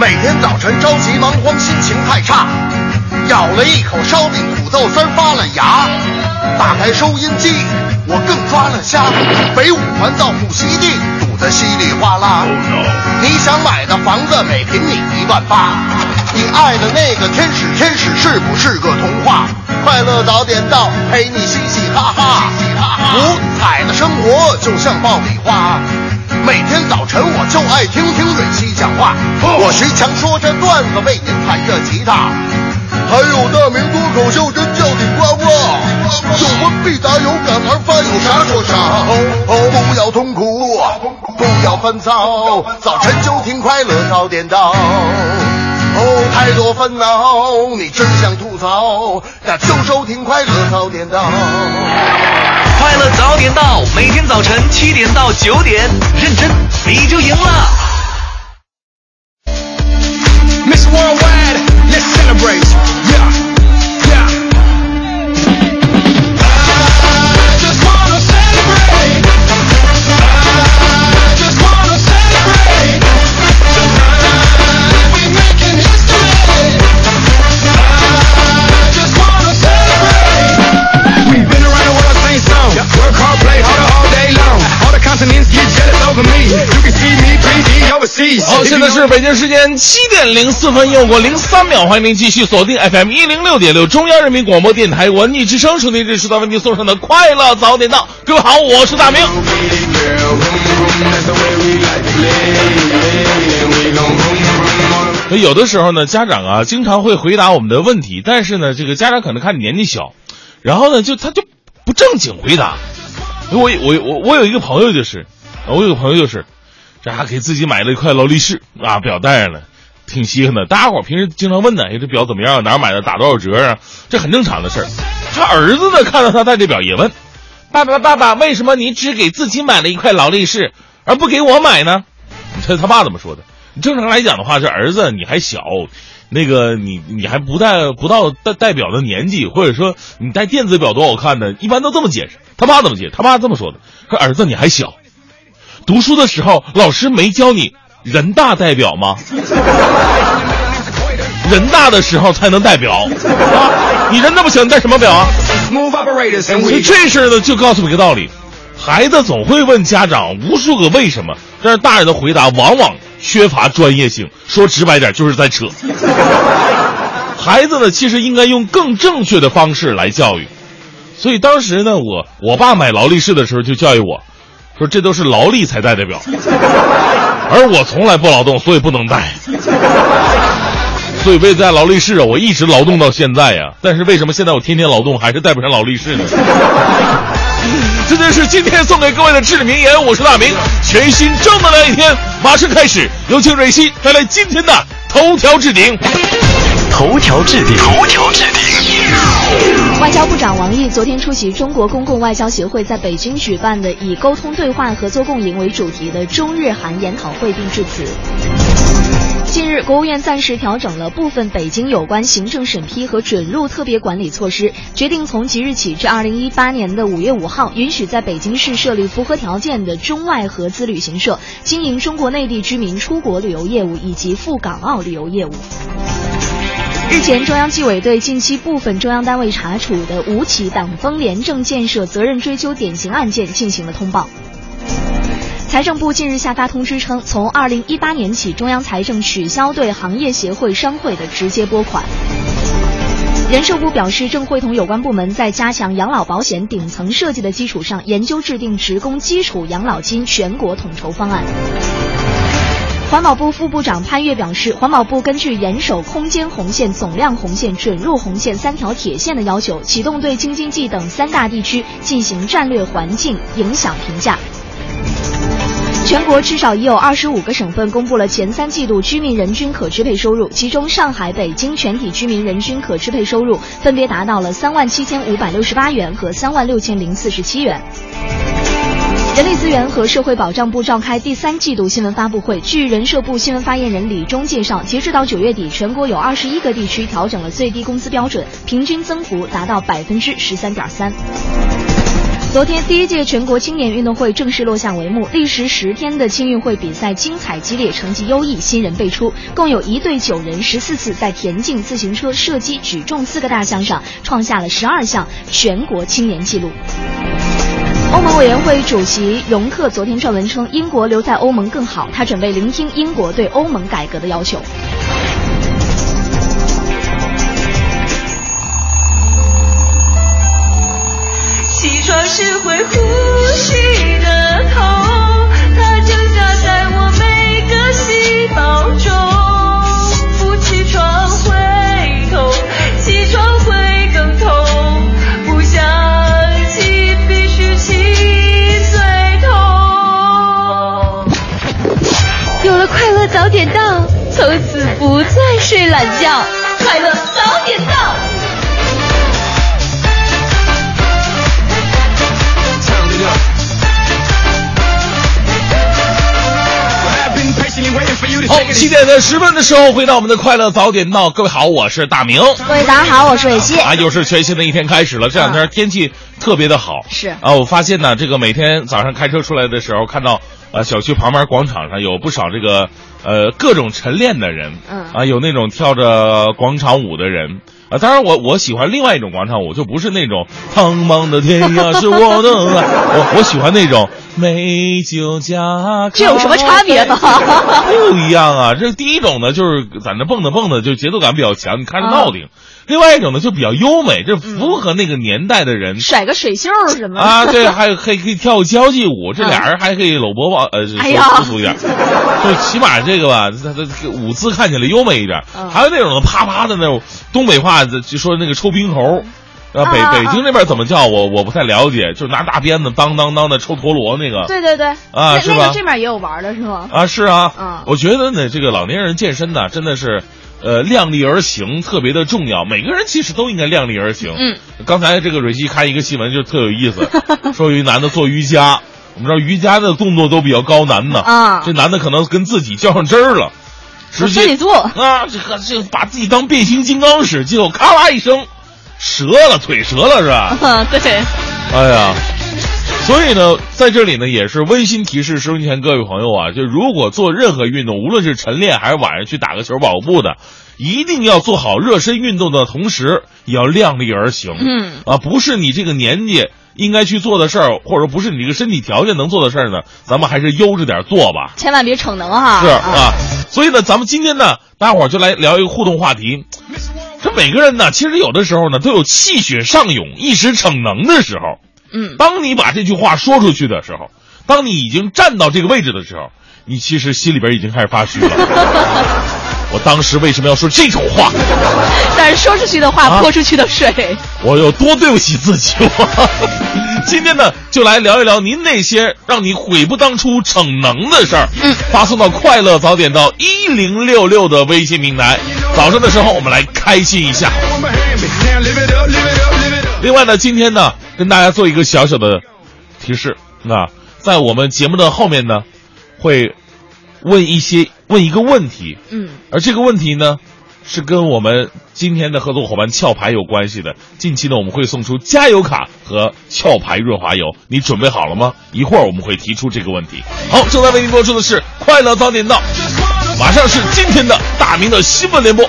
每天早晨着急忙慌，心情太差，咬了一口烧饼，土豆丝发了芽。打开收音机，我更抓了瞎。北五环到浦西地堵得稀里哗啦。你想买的房子每平米一万八，你爱的那个天使天使是不是个童话？快乐早点到，陪你嘻嘻哈哈。五彩的生活就像爆米花。每天早晨我就爱听听蕊希讲话，我徐强说着段子，为您弹着吉他。还有大明脱口秀真叫顶呱呱，有问必答，有感而发，有啥说啥。哦，不要痛苦，不要烦躁，早晨就听快乐早点到。哦，太多烦恼，你只想吐槽，那就收听快乐早点到。快乐早点到，每天早晨七点到九点，认真你就赢了。Miss Worldwide, let's celebrate，Yeah 好，现在是北京时间七点零四分，又过零三秒，欢迎您继续锁定 FM 一零六点六中央人民广播电台文艺之声，收听这时段为您送上的快乐早点到。各位好，我是大明。有的时候呢，家长啊经常会回答我们的问题，但是呢，这个家长可能看你年纪小，然后呢，就他就不正经回答。我我我我有一个朋友就是，我有个朋友就是，这还给自己买了一块劳力士啊，表带上了，挺稀罕的。大家伙平时经常问呢，哎，这表怎么样？哪儿买的？打多少折啊？这很正常的事儿。他儿子呢，看到他戴这表也问：“爸爸爸爸，为什么你只给自己买了一块劳力士，而不给我买呢？”你猜他爸怎么说的？正常来讲的话，这儿子你还小，那个你你还不带不到代代表的年纪，或者说你戴电子表多好看呢？一般都这么解释。他爸怎么解释？他爸这么说的：说儿子你还小，读书的时候老师没教你人大代表吗？人大的时候才能代表啊！你人那么小，你戴什么表啊所以这事儿呢，就告诉我一个道理：孩子总会问家长无数个为什么，但是大人的回答往往缺乏专业性。说直白点，就是在扯。孩子呢，其实应该用更正确的方式来教育。所以当时呢，我我爸买劳力士的时候就教育我，说这都是劳力才戴的表，而我从来不劳动，所以不能戴。所以为了戴劳力士啊，我一直劳动到现在呀、但是为什么现在我天天劳动还是戴不上劳力士呢？这就是今天送给各位的至理名言。我是大明，全新正能量一天马上开始，有请蕊希带来今天的头条置顶。头条置顶，头条置顶。外交部长王毅昨天出席中国公共外交协会在北京举办的以“沟通对话、合作共赢”为主题的中日韩研讨会，并致辞。近日，国务院暂时调整了部分北京有关行政审批和准入特别管理措施，决定从即日起至二零一八年的五月五号，允许在北京市设立符合条件的中外合资旅行社，经营中国内地居民出国旅游业务以及赴港澳旅游业务。日前，中央纪委对近期部分中央单位查处的五起党风廉政建设责任追究典型案件进行了通报。财政部近日下发通知称，从二零一八年起，中央财政取消对行业协会、商会的直接拨款。人社部表示，正会同有关部门在加强养老保险顶层设计的基础上，研究制定职工基础养老金全国统筹方案。环保部副部长潘岳表示，环保部根据严守空间红线、总量红线、准入红线三条铁线的要求，启动对京津冀等三大地区进行战略环境影响评价。全国至少已有二十五个省份公布了前三季度居民人均可支配收入，其中上海、北京全体居民人均可支配收入分别达到了三万七千五百六十八元和三万六千零四十七元。人力资源和社会保障部召开第三季度新闻发布会。据人社部新闻发言人李忠介绍，截至到九月底，全国有二十一个地区调整了最低工资标准，平均增幅达到百分之十三点三。昨天，第一届全国青年运动会正式落下帷幕。历时十天的青运会比赛精彩激烈，成绩优异，新人辈出。共有一队九人，十四次在田径、自行车、射击、举重四个大项上创下了十二项全国青年纪录。欧盟委员会主席容克昨天撰文称，英国留在欧盟更好，他准备聆听英国对欧盟改革的要求。起床时会呼吸的痛，它挣扎在我每个细胞中。不起床会痛，起床会更痛。不想起必须起最痛。有了快乐早点到，从此不再睡懒觉。七点的十分的时候，回到我们的快乐早点到。各位好，我是大明。各位早上好，我是伟西。啊，又是全新的一天开始了。这两天天气特别的好。是啊，我发现呢，这个每天早上开车出来的时候，看到呃小区旁边广场上有不少这个呃各种晨练的人。嗯啊，有那种跳着广场舞的人。啊，当然我我喜欢另外一种广场舞，就不是那种苍茫的天涯是我的爱，我我喜欢那种美酒加这有什么差别呢？不一样啊！这第一种呢，就是在那蹦跶蹦跶，就节奏感比较强，你看着闹挺；另外一种呢，就比较优美，这符合那个年代的人。甩个水袖什么啊，对，还有可以可以跳交际舞，这俩人还可以搂脖抱，呃，舒服一点，就起码这个吧，他他舞姿看起来优美一点。嗯。还有那种啪啪的那种东北话，就说那个抽冰猴。啊，北北京那边怎么叫我我不太了解，就拿大鞭子当当当的抽陀螺那个。对对对，啊那是吧？这面也有玩的是吗？啊，是啊，嗯。我觉得呢，这个老年人健身呢，真的是，呃，量力而行特别的重要。每个人其实都应该量力而行。嗯，刚才这个蕊希看一个新闻就特有意思，说有一男的做瑜伽，我们知道瑜伽的动作都比较高难呢。啊这男的可能跟自己较上真儿了，直接自己做啊，这个这个把自己当变形金刚使，结果咔啦一声折了，腿折了是吧？嗯，对，哎呀，所以呢，在这里呢，也是温馨提示收音前各位朋友啊，就如果做任何运动，无论是晨练还是晚上去打个球、跑步的，一定要做好热身运动的同时，也要量力而行。嗯啊，不是你这个年纪应该去做的事儿，或者不是你这个身体条件能做的事儿呢，咱们还是悠着点做吧。千万别逞能哈。是啊，所以呢，咱们今天呢，大伙儿就来聊一个互动话题。这每个人呢，其实有的时候呢，都有气血上涌、一时逞能的时候。嗯，当你把这句话说出去的时候，当你已经站到这个位置的时候，你其实心里边已经开始发虚了。我当时为什么要说这种话？但是说出去的话啊泼出去的水。我有多对不起自己？我 今天呢，就来聊一聊您那些让你悔不当初逞能的事儿。嗯，发送到快乐早点到一零六六的微信平台。早上的时候，我们来开心一下。另外呢，今天呢，跟大家做一个小小的提示那，在我们节目的后面呢，会问一些问一个问题，嗯，而这个问题呢，是跟我们今天的合作伙伴壳牌有关系的。近期呢，我们会送出加油卡和壳牌润滑油，你准备好了吗？一会儿我们会提出这个问题。好，正在为您播出的是《快乐早点到》，马上是今天的大明的新闻联播。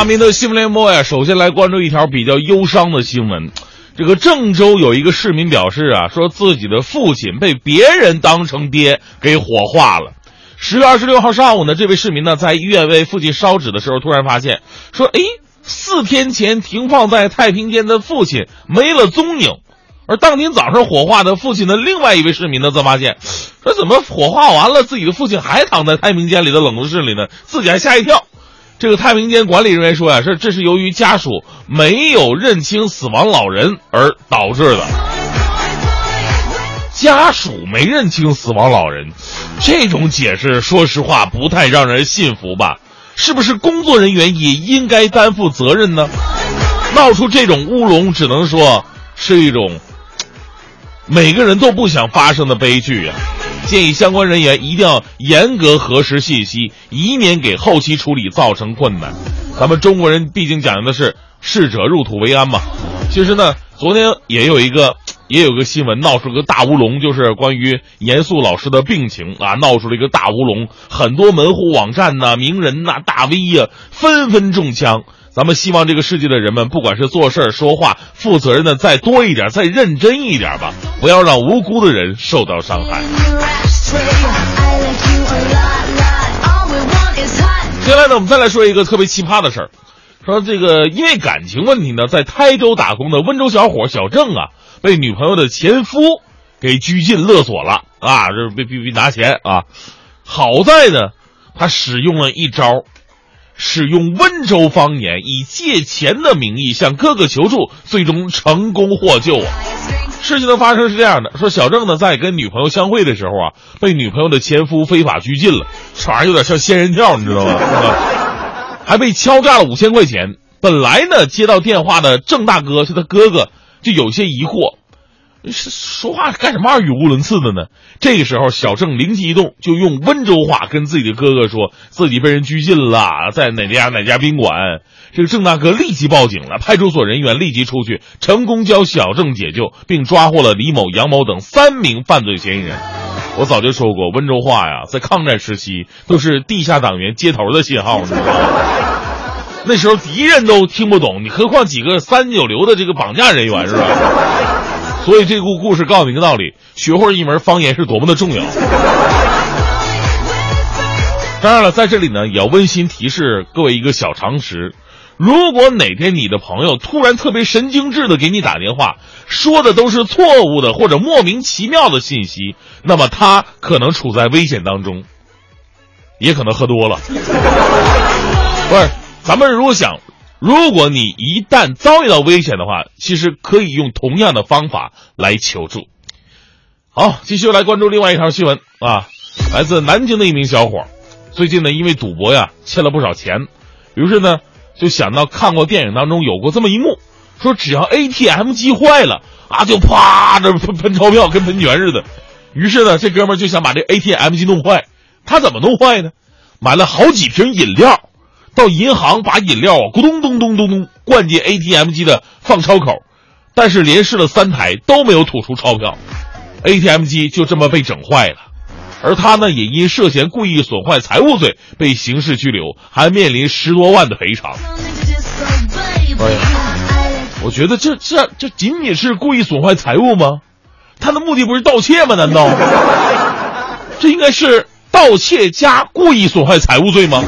大明的新闻联播呀，首先来关注一条比较忧伤的新闻。这个郑州有一个市民表示啊，说自己的父亲被别人当成爹给火化了。十月二十六号上午呢，这位市民呢在医院为父亲烧纸的时候，突然发现说，诶，四天前停放在太平间的父亲没了踪影。而当天早上火化的父亲的另外一位市民呢，则发现，说怎么火化完了，自己的父亲还躺在太平间里的冷冻室里呢？自己还吓一跳。这个太平间管理人员说呀、是这是由于家属没有认清死亡老人而导致的。家属没认清死亡老人，这种解释说实话不太让人信服吧？是不是工作人员也应该担负责任呢？闹出这种乌龙，只能说是一种每个人都不想发生的悲剧呀、建议相关人员一定要严格核实信息，以免给后期处理造成困难。咱们中国人毕竟讲究的是逝者入土为安嘛。其实呢，昨天也有一个 也有个新闻闹出个大乌龙，就是关于严肃老师的病情啊，闹出了一个大乌龙，很多门户网站呐、名人呐、大 V 呀、纷纷中枪。咱们希望这个世界的人们，不管是做事儿说话，负责任的再多一点，再认真一点吧，不要让无辜的人受到伤害。接下来呢，我们再来说一个特别奇葩的事儿，说这个因为感情问题呢，在台州打工的温州小伙小郑啊，被女朋友的前夫给拘禁勒索了啊，这被被被拿钱啊。好在呢，他使用了一招，使用温州方言以借钱的名义向哥哥求助，最终成功获救啊。事情的发生是这样的：说小郑呢，在跟女朋友相会的时候啊，被女朋友的前夫非法拘禁了，这玩意儿有点像仙人跳，你知道吗？还被敲诈了五千块钱。本来呢，接到电话的郑大哥是他哥哥，就有些疑惑，说话干什么二语无伦次的呢？这个时候，小郑灵机一动，就用温州话跟自己的哥哥说自己被人拘禁了，在哪家哪家宾馆。这个郑大哥立即报警了，派出所人员立即出去，成功将小郑解救，并抓获了李某、杨某等三名犯罪嫌疑人。我早就说过，温州话呀，在抗战时期都是地下党员接头的信号，你知道吗？那时候敌人都听不懂，你何况几个三九流的这个绑架人员是吧？所以这个故事告诉你一个道理：学会一门方言是多么的重要。当然了，在这里呢，也要温馨提示各位一个小常识：如果哪天你的朋友突然特别神经质的给你打电话，说的都是错误的或者莫名其妙的信息，那么他可能处在危险当中，也可能喝多了。不是，咱们如果想，如果你一旦遭遇到危险的话，其实可以用同样的方法来求助。好，继续来关注另外一条新闻啊，来自南京的一名小伙，最近呢因为赌博呀欠了不少钱，于是呢就想到看过电影当中有过这么一幕，说只要 ATM 机坏了啊，就啪这喷喷钞票跟喷泉似的。于是呢，这哥们就想把这 ATM 机弄坏，他怎么弄坏呢？买了好几瓶饮料。到银行把饮料啊咕咚咚咚咚咚灌进 ATM 机的放钞口，但是连试了三台都没有吐出钞票，ATM 机就这么被整坏了。而他呢，也因涉嫌故意损坏财物罪被刑事拘留，还面临十多万的赔偿。哎呀，我觉得这这这仅仅是故意损坏财物吗？他的目的不是盗窃吗？难道 这应该是盗窃加故意损坏财物罪吗？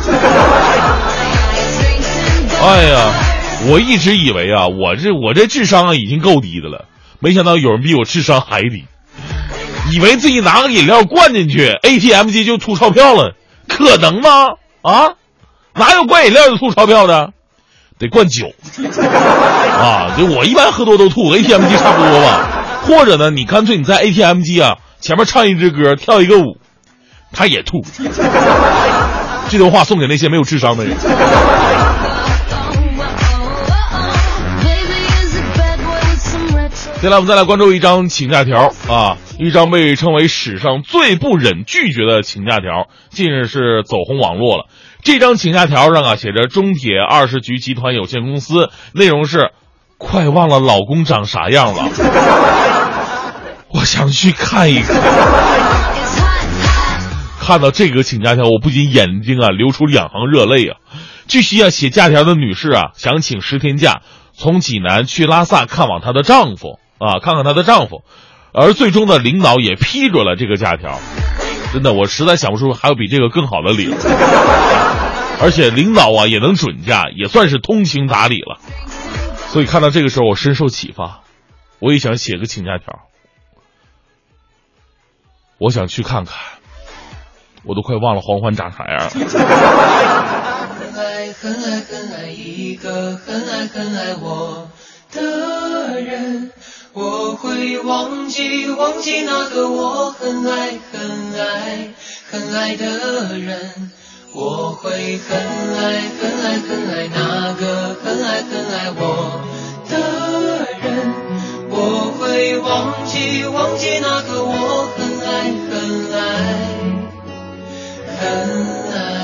哎呀，我一直以为啊，我这我这智商啊已经够低的了，没想到有人比我智商还低，以为自己拿个饮料灌进去，ATM 机就吐钞票了，可能吗？啊，哪有灌饮料就吐钞票的？得灌酒 啊！就我一般喝多都吐，ATM 机差不多吧。或者呢，你干脆你在 ATM 机啊前面唱一支歌，跳一个舞，他也吐。这段话送给那些没有智商的人。接下来我们再来关注一张请假条啊，一张被称为史上最不忍拒绝的请假条，近日是走红网络了。这张请假条上啊写着中铁二十局集团有限公司，内容是：快忘了老公长啥样了，我想去看一看。看到这个请假条，我不仅眼睛啊流出两行热泪啊。据悉啊，写假条的女士啊想请十天假，从济南去拉萨看望她的丈夫啊，看看她的丈夫，而最终呢，领导也批准了这个假条。真的，我实在想不出还有比这个更好的理由。而且领导啊也能准假，也算是通情达理了。所以看到这个时候，我深受启发，我也想写个请假条。我想去看看，我都快忘了黄欢长啥样了。很爱很爱很爱一个很爱很爱我的，我会忘记忘记那个我很爱很爱很爱的人，我会很爱很爱很爱那个很爱很爱我的人，我会忘记忘记那个我很爱很爱很爱。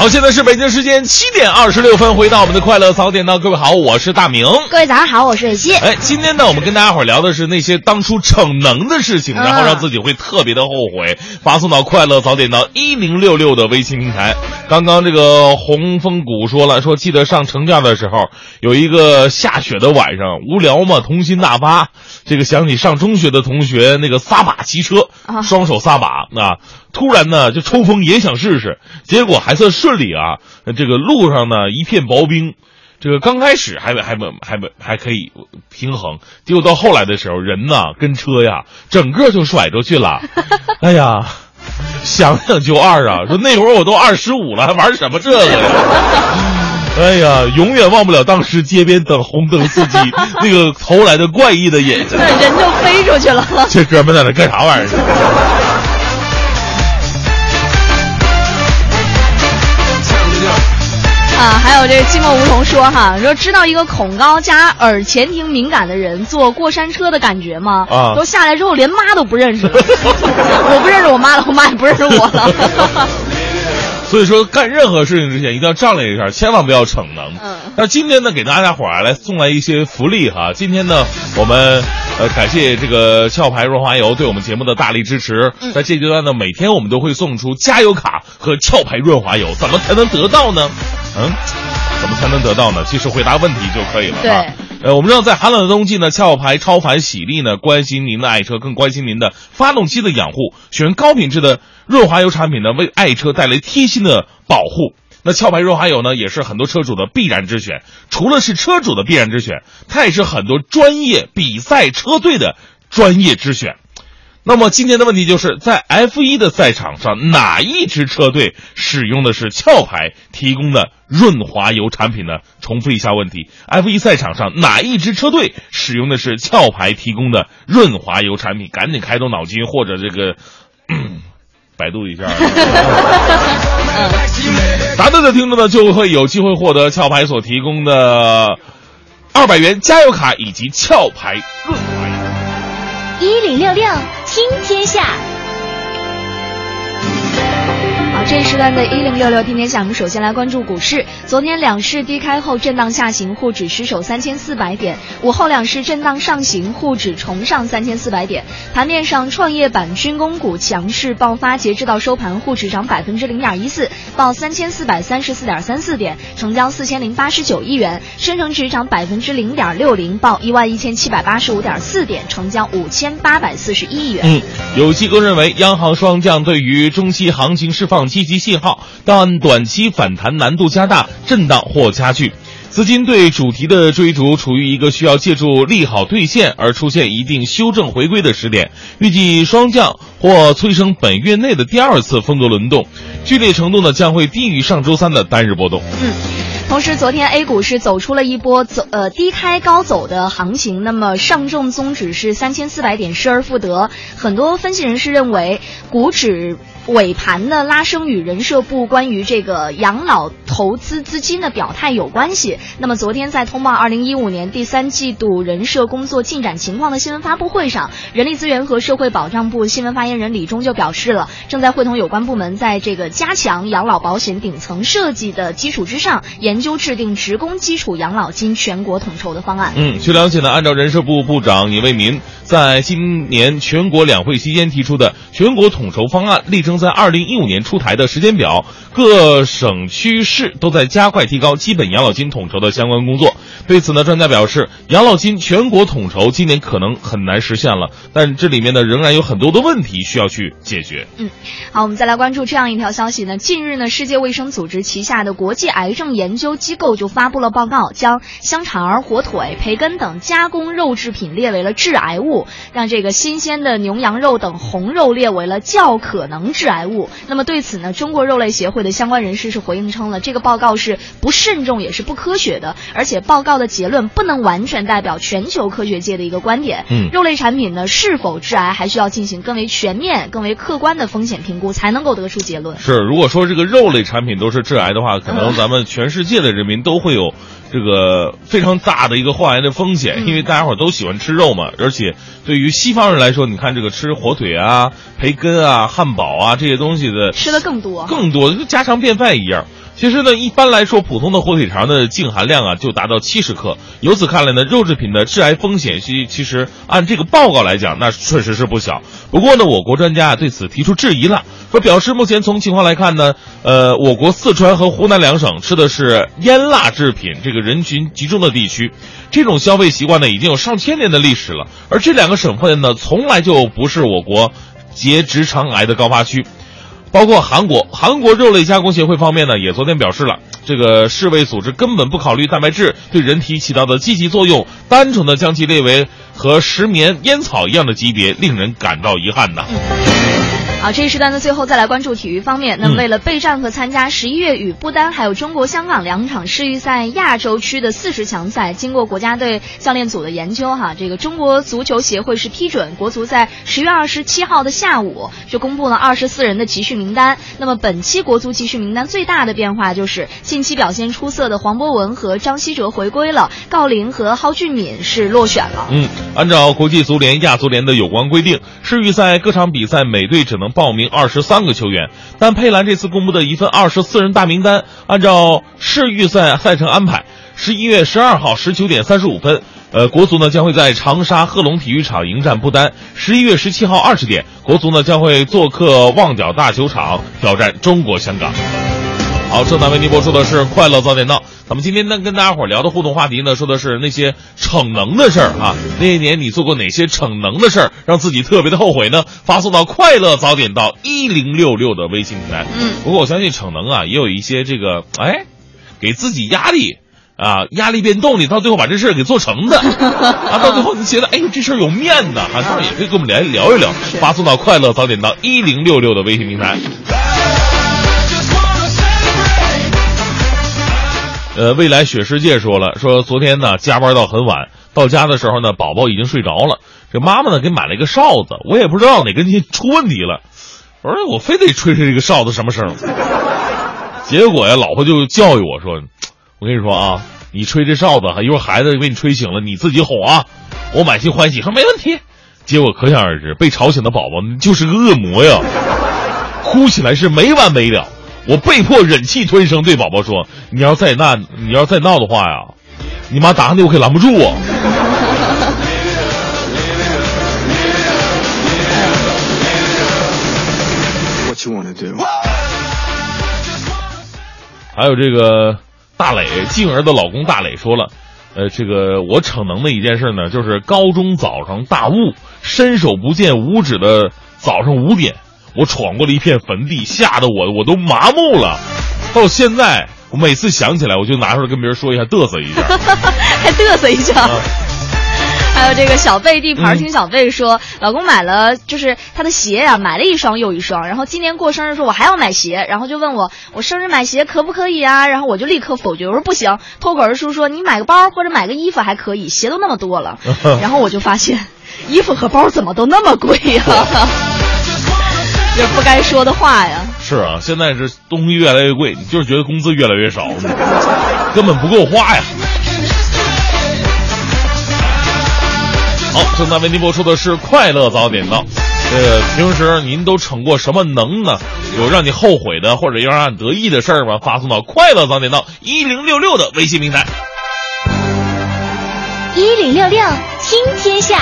好，现在是北京时间七点二十六分，回到我们的快乐早点到，各位好，我是大明。各位早上好，我是蕊希。哎，今天呢，我们跟大家伙儿聊的是那些当初逞能的事情，嗯然后让自己会特别的后悔。发送到快乐早点到一零六六的微信平台。刚刚这个红枫谷说了，说记得上城架的时候，有一个下雪的晚上，无聊嘛，童心大发，这个想起上中学的同学那个撒把骑车，啊双手撒把啊，突然呢就抽风也想试试，结果还算顺利啊，这个路上呢一片薄冰。这个刚开始还还还还还可以平衡，结果到后来的时候，人呐跟车呀，整个就甩出去了。哎呀，想想就二啊！说那会儿我都二十五了，还玩什么这个呀？哎呀，永远忘不了当时街边等红灯司机那个投来的怪异的眼神。那人就飞出去了。这哥们在那干啥玩意儿？啊，还有这个寂寞梧桐说哈，说知道一个恐高加耳前庭敏感的人坐过山车的感觉吗？啊都下来之后连妈都不认识了，我不认识我妈了，我妈也不认识我了。所以说，干任何事情之前一定要丈量一下，千万不要逞能。嗯那今天呢，给大家伙儿来送来一些福利哈。今天呢，我们呃感谢这个壳牌润滑油对我们节目的大力支持。嗯在这阶段呢，每天我们都会送出加油卡和壳牌润滑油，怎么才能得到呢？嗯，怎么才能得到呢？其实回答问题就可以了。对啊。呃，我们知道在寒冷的冬季呢，壳牌超凡喜力呢关心您的爱车，更关心您的发动机的养护，选高品质的润滑油产品呢，为爱车带来贴心的保护。那壳牌润滑油呢，也是很多车主的必然之选。除了是车主的必然之选，它也是很多专业比赛车队的专业之选。那么今天的问题就是在 F1 的赛场上，哪一支车队使用的是壳牌提供的润滑油产品呢？重复一下问题：F1 赛场上哪一支车队使用的是壳牌提供的润滑油产品？赶紧开动脑筋，或者这个。百度一下，答对的听众呢就会有机会获得壳牌所提供的二百元加油卡以及壳牌润滑油。一零六六听天下，这一时段的一零六六天天下，我们首先来关注股市。昨天两市低开后震荡下行，沪指失守三千四百点；午后两市震荡上行，沪指重上三千四百点。盘面上，创业板、军工股强势爆发，截至到收盘，沪指涨百分之零点一四，报三千四百三十四点三四点，成交四千零八十九亿元；深成指涨百分之零点六零，报一万一千七百八十五点四点，成交五千八百四十一亿元。嗯，有机构认为，央行双降对于中期行情释放积极信号，但短期反弹难度加大，震荡或加剧。资金对主题的追逐处于一个需要借助利好兑现而出现一定修正回归的时点，预计双降或催生本月内的第二次风格轮动，剧烈程度呢将会低于上周三的单日波动。嗯，同时，昨天 A 股是走出了一波走呃低开高走的行情，那么上证综指是三千四百点失而复得。很多分析人士认为，股指尾盘的拉升与人社部关于这个养老投资资金的表态有关系。那么昨天在通报二零一五年第三季度人社工作进展情况的新闻发布会上，人力资源和社会保障部新闻发言人李忠就表示了，正在会同有关部门在这个加强养老保险顶层设计的基础之上，研究制定职工基础养老金全国统筹的方案。嗯，据了解呢，按照人社部部长尹为民在今年全国两会期间提出的全国统筹方案，力争在二零一五年出台的时间表，各省区市都在加快提高基本养老金统筹的相关工作。对此呢，专家表示，养老金全国统筹今年可能很难实现了，但这里面呢仍然有很多的问题需要去解决。嗯好，我们再来关注这样一条消息呢。近日呢，世界卫生组织旗下的国际癌症研究究机构就发布了报告，将香肠、火腿、培根等加工肉制品列为了致癌物，让这个新鲜的牛羊肉等红肉列为了较可能致癌物。那么对此呢，中国肉类协会的相关人士是回应称了，这个报告是不慎重也是不科学的，而且报告的结论不能完全代表全球科学界的一个观点。嗯肉类产品呢是否致癌，还需要进行更为全面、更为客观的风险评估，才能够得出结论。是，如果说这个肉类产品都是致癌的话，可能咱们全世界的人民都会有这个非常大的一个患癌的风险，嗯因为大家伙都喜欢吃肉嘛。而且对于西方人来说，你看这个吃火腿啊、培根啊、汉堡啊这些东西的吃的更多，更多，就家常便饭一样。其实呢，一般来说，普通的火腿肠的净含量啊，就达到七十克。由此看来呢，肉制品的致癌风险其其实按这个报告来讲，那确实是不小。不过呢，我国专家啊对此提出质疑了，说表示目前从情况来看呢，呃，我国四川和湖南两省吃的是腌辣制品，这个人群集中的地区，这种消费习惯呢已经有上千年的历史了。而这两个省份呢，从来就不是我国结直肠癌的高发区。包括韩国，韩国肉类加工协会方面呢，也昨天表示了，这个世卫组织根本不考虑蛋白质对人体起到的积极作用，单纯的将其列为和石棉、烟草一样的级别，令人感到遗憾呐。好，这一时段的最后再来关注体育方面。那为了备战和参加十一月与不丹还有中国香港两场世预赛亚洲区的四十强赛，经过国家队教练组的研究，哈，这个中国足球协会是批准国足在十月二十七号的下午就公布了二十四人的集训名单。那么本期国足集训名单最大的变化就是近期表现出色的黄博文和张稀哲回归了，郜林和蒿俊闵是落选了。嗯，按照国际足联、亚足联的有关规定，世预赛各场比赛每队只能报名二十三个球员。但佩兰这次公布的一份二十四人大名单，按照世预赛赛程安排，十一月十二号十九点三十五分，呃，国足呢将会在长沙贺龙体育场迎战不丹；十一月十七号二十点，国足呢将会做客旺角大球场挑战中国香港。好，正在为您播出的是《快乐早点到》。咱们今天呢跟大家伙儿聊的互动话题呢，说的是那些逞能的事儿啊。那一年你做过哪些逞能的事儿，让自己特别的后悔呢？发送到“快乐早点到一零六六”的微信平台。嗯，不过我相信逞能啊，也有一些这个哎，给自己压力。啊，压力变动力，到最后把这事儿给做成的，啊，到最后你觉得，哎呦，这事儿有面子，啊，当然也可以跟我们来聊一聊，发送到快乐早点到一零六六的微信平台。呃，未来雪世界说了，说昨天呢加班到很晚，到家的时候呢，宝宝已经睡着了。这妈妈呢给买了一个哨子，我也不知道哪根筋出问题了。我说我非得吹吹这个哨子什么声。结果呀，老婆就教育我说：“我跟你说啊，你吹这哨子，一会儿孩子被你吹醒了，你自己哄啊。”我满心欢喜说没问题。结果可想而知，被吵醒的宝宝就是个恶魔呀，哭起来是没完没了。我被迫忍气吞声，对宝宝说：“你要再闹，你要再闹的话呀，你妈打你，我可拦不住啊。”还有这个大磊静儿的老公大磊说了，呃，这个我逞能的一件事呢，就是高中早上大雾，伸手不见五指的早上五点，我闯过了一片坟地，吓得我我都麻木了。到现在，我每次想起来，我就拿出来跟别人说一下，嘚瑟一下。还嘚瑟一下。啊 还有这个小贝地盘嗯听小贝说，老公买了就是他的鞋呀、买了一双又一双，然后今年过生日说我还要买鞋，然后就问我我生日买鞋可不可以啊？然后我就立刻否决，我说不行，脱口而出说你买个包或者买个衣服还可以，鞋都那么多了。然后我就发现，衣服和包怎么都那么贵呀、这不该说的话呀。是啊，现在是东西越来越贵，你就是觉得工资越来越少，根本不够花呀。好，正在为您播出的是《快乐早点到》。呃，平时您都逞过什么能呢？有让你后悔的，或者要让你得意的事儿吗？发送到“快乐早点到一零六六”的微信平台。一零六六听天下。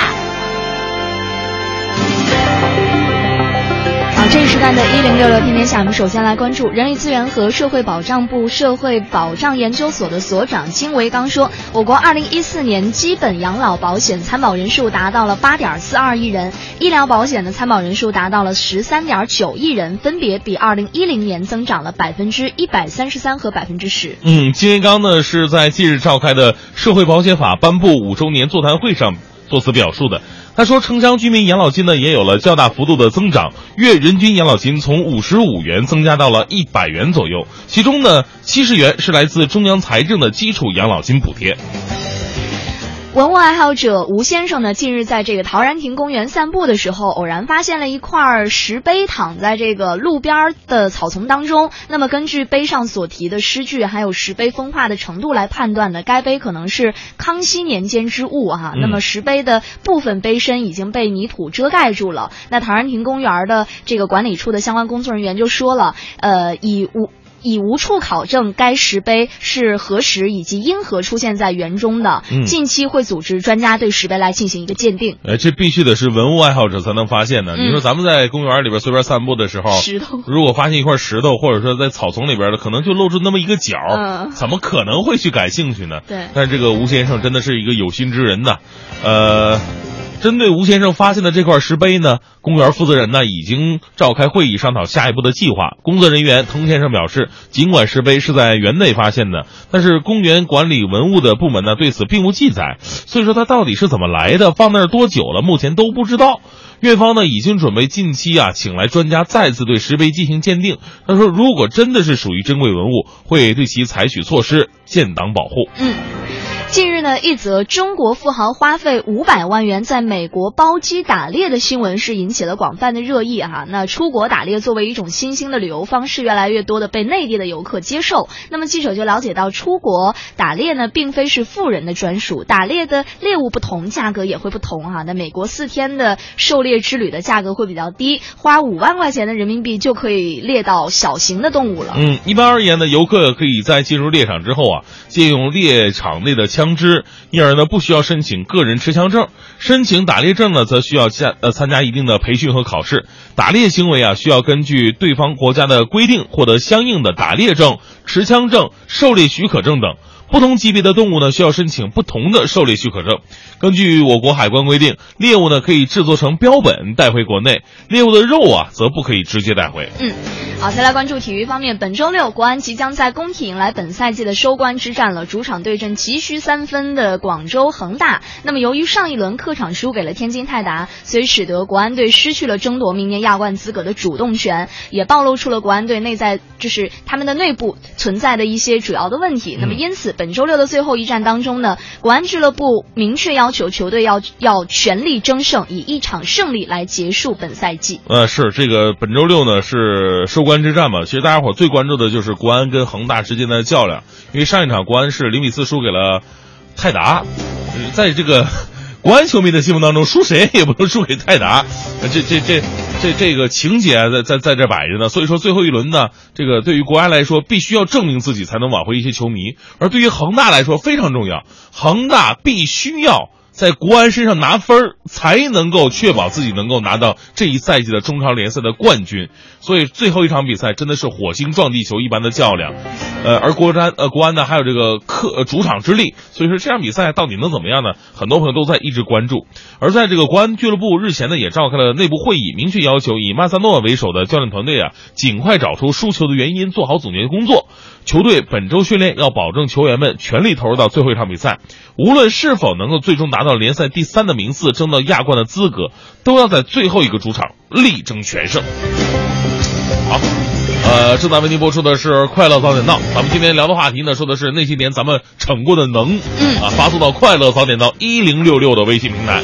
这一时段的一零六六天天下，我们首先来关注人力资源和社会保障部社会保障研究所的所长金维刚说，我国二零一四年基本养老保险参保人数达到了八点四二亿人，医疗保险的参保人数达到了十三点九亿人，分别比二零一零年增长了百分之一百三十三和百分之十。嗯，金维刚呢是在近日召开的社会保险法颁布五周年座谈会上作此表述的。他说，城乡居民养老金呢也有了较大幅度的增长，月人均养老金从五十五元增加到了一百元左右，其中呢七十元是来自中央财政的基础养老金补贴。文物爱好者吴先生呢，近日在这个陶然亭公园散步的时候，偶然发现了一块石碑躺在这个路边的草丛当中。那么，根据碑上所提的诗句，还有石碑风化的程度来判断呢，该碑可能是康熙年间之物哈、嗯那么，石碑的部分碑身已经被泥土遮盖住了。那陶然亭公园的这个管理处的相关工作人员就说了，呃，以无。已无处考证该石碑是何时以及因何出现在园中的。嗯近期会组织专家对石碑来进行一个鉴定。哎，这必须得是文物爱好者才能发现的。嗯你说咱们在公园里边随便散步的时候，石头如果发现一块石头，或者说在草丛里边的，可能就露出那么一个角，嗯怎么可能会去感兴趣呢？对但这个吴先生真的是一个有心之人呐，呃。针对吴先生发现的这块石碑呢，公园负责人呢已经召开会议商讨下一步的计划。工作人员滕先生表示，尽管石碑是在园内发现的，但是公园管理文物的部门呢对此并无记载，所以说它到底是怎么来的，放那儿多久了，目前都不知道。院方呢已经准备近期啊请来专家再次对石碑进行鉴定。他说，如果真的是属于珍贵文物，会对其采取措施，建档保护。嗯。近日呢，一则中国富豪花费五百万元在美国包机打猎的新闻是引起了广泛的热议哈。那出国打猎作为一种新兴的旅游方式，越来越多的被内地的游客接受。那么记者就了解到，出国打猎呢，并非是富人的专属，打猎的猎物不同，价格也会不同哈。那美国四天的狩猎之旅的价格会比较低，花五万块钱的人民币就可以猎到小型的动物了。嗯，一般而言呢，游客可以在进入猎场之后啊，借用猎场内的枪支，因而呢不需要申请个人持枪证。申请打猎证呢，则需要加呃参加一定的培训和考试。打猎行为啊，需要根据对方国家的规定获得相应的打猎证、持枪证、狩猎许可证等。不同级别的动物呢，需要申请不同的狩猎许可证。根据我国海关规定，猎物呢可以制作成标本带回国内，猎物的肉啊则不可以直接带回。嗯，好，再来关注体育方面。本周六，国安即将在工体迎来本赛季的收官之战了，主场对阵急需三分的广州恒大。那么，由于上一轮客场输给了天津泰达，所以使得国安队失去了争夺明年亚冠资格的主动权，也暴露出了国安队内在就是他们的内部存在的一些主要的问题。那么，因此本周六的最后一战当中呢，国安俱乐部明确要求球队要要全力争胜，以一场胜利来结束本赛季。呃，是这个本周六呢是收官之战嘛？其实大家伙最关注的就是国安跟恒大之间的较量，因为上一场国安是零比四输给了泰达，在这个国安球迷的心目当中，输谁也不能输给泰达，这这这这这个情节在在在这摆着呢。所以说最后一轮呢，这个对于国安来说，必须要证明自己才能挽回一些球迷，而对于恒大来说非常重要，恒大必须要。在国安身上拿分儿，才能够确保自己能够拿到这一赛季的中超联赛的冠军。所以最后一场比赛真的是火星撞地球一般的较量，呃，而国安呃国安呢还有这个客主场之力，所以说这场比赛到底能怎么样呢？很多朋友都在一直关注。而在这个国安俱乐部日前呢也召开了内部会议，明确要求以马萨诺为首的教练团队啊，尽快找出输球的原因，做好总结工作。球队本周训练要保证球员们全力投入到最后一场比赛，无论是否能够最终达到联赛第三的名次，争到亚冠的资格，都要在最后一个主场力争全胜。好，呃，正在为您播出的是《快乐早点到》，咱们今天聊的话题呢，说的是那些年咱们逞过的能，嗯啊，发送到《快乐早点到》一零六六的微信平台。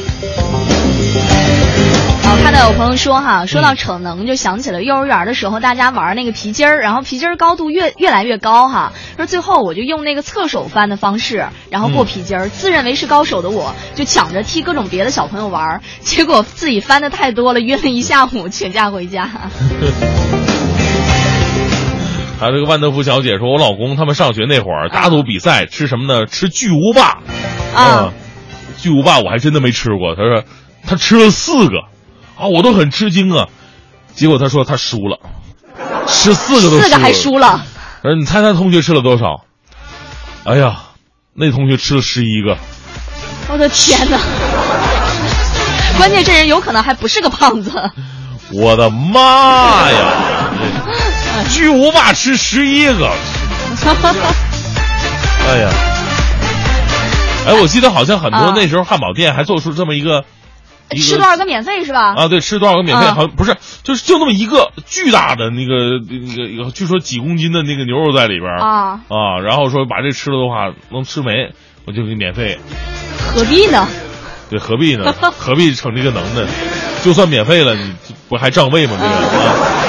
有朋友说哈，说到逞能，就想起了幼儿园的时候大家玩那个皮筋儿，然后皮筋儿高度越越来越高哈，说最后我就用那个侧手翻的方式，然后过皮筋儿，自认为是高手的我就抢着替各种别的小朋友玩儿，结果自己翻的太多了，晕了一下午，请假回家。还有这个万德福小姐说，我老公他们上学那会儿打赌比赛吃什么呢？吃巨无霸。啊嗯，巨无霸我还真的没吃过。他说他吃了四个，啊，我都很吃惊啊。结果他说他输了，吃四个都四个还输了，呃，你猜他同学吃了多少？哎呀，那同学吃了十一个。我的天哪！关键这人有可能还不是个胖子。我的妈呀！巨无霸吃十一个。哎呀！哎，我记得好像很多啊那时候汉堡店还做出这么，一个吃多少个免费是吧？啊，对，吃多少个免费？啊好像不是，就是就那么一个巨大的那个那个，据说几公斤的那个牛肉在里边啊啊，然后说把这吃了的话能吃没，我就给你免费。何必呢？对，何必呢？何必逞这个能呢？就算免费了，你不还占位吗？这个 啊。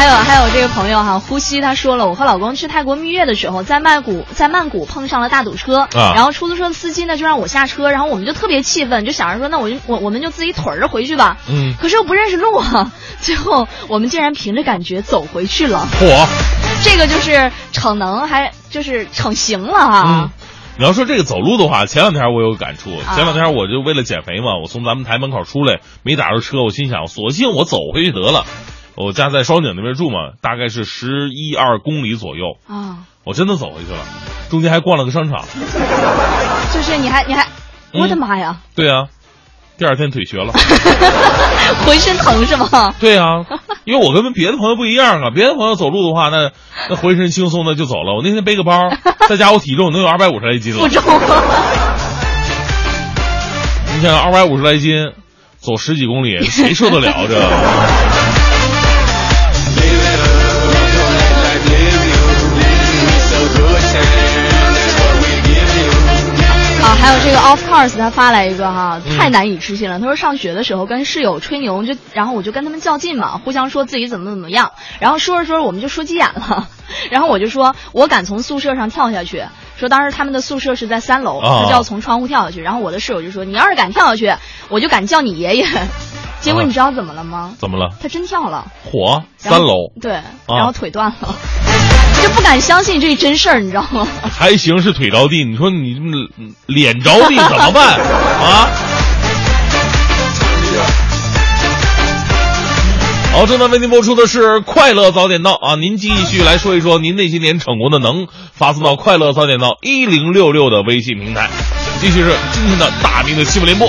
还有还有这个朋友哈，呼吸他说了，我和老公去泰国蜜月的时候，在曼谷在曼谷碰上了大堵车，啊然后出租车司机呢就让我下车，然后我们就特别气愤，就想着说那我就我我们就自己腿着回去吧，嗯可是又不认识路啊，最后我们竟然凭着感觉走回去了，嚯！这个就是逞能，还就是逞行了啊。嗯，你要说这个走路的话，前两天我有感触。啊前两天我就为了减肥嘛，我从咱们台门口出来，没打着车，我心想，索性我走回去得了。我家在双井那边住嘛，大概是十一二公里左右，啊，我真的走回去了，中间还逛了个商场。就是你还你还，嗯我的妈呀，对啊，第二天腿瘸了。浑身疼是吗？对啊，因为我跟别的朋友不一样啊，别的朋友走路的话，那那浑身轻松的就走了。我那天背个包，再加我体重能有二百五十来斤了负。重。你想二百五十来斤，走十几公里，谁受得了这？这个 Of course，他发来一个哈，嗯太难以置信了。他说上学的时候跟室友吹牛，就然后我就跟他们较劲嘛，互相说自己怎么怎么样，然后说着说着我们就说急眼了，然后我就说我敢从宿舍上跳下去，说当时他们的宿舍是在三楼，啊他就要从窗户跳下去，然后我的室友就说你要是敢跳下去，我就敢叫你爷爷。结果你知道怎么了吗？怎么了？他真跳了，火？三楼，对，然后腿断了，就不敢相信这真事儿，你知道吗？还行是腿着地，你说你嗯脸着地怎么办啊？好，正在为您播出的是《快乐早点到》啊！您继续来说一说您那些年逞功的能，发送到“快乐早点到”一零六六的微信平台。继续是今天的大明的新闻联播。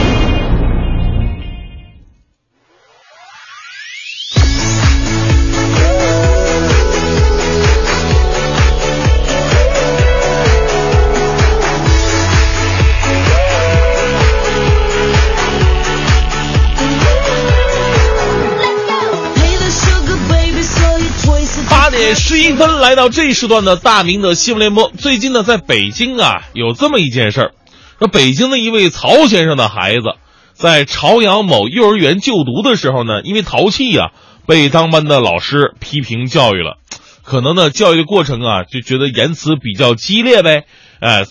一分，来到这一时段的大明的新闻联播。最近呢，在北京啊，有这么一件事儿，说北京的一位曹先生的孩子，在朝阳某幼儿园就读的时候呢，因为淘气呀、被当班的老师批评教育了。可能呢，教育的过程啊，就觉得言辞比较激烈呗。哎，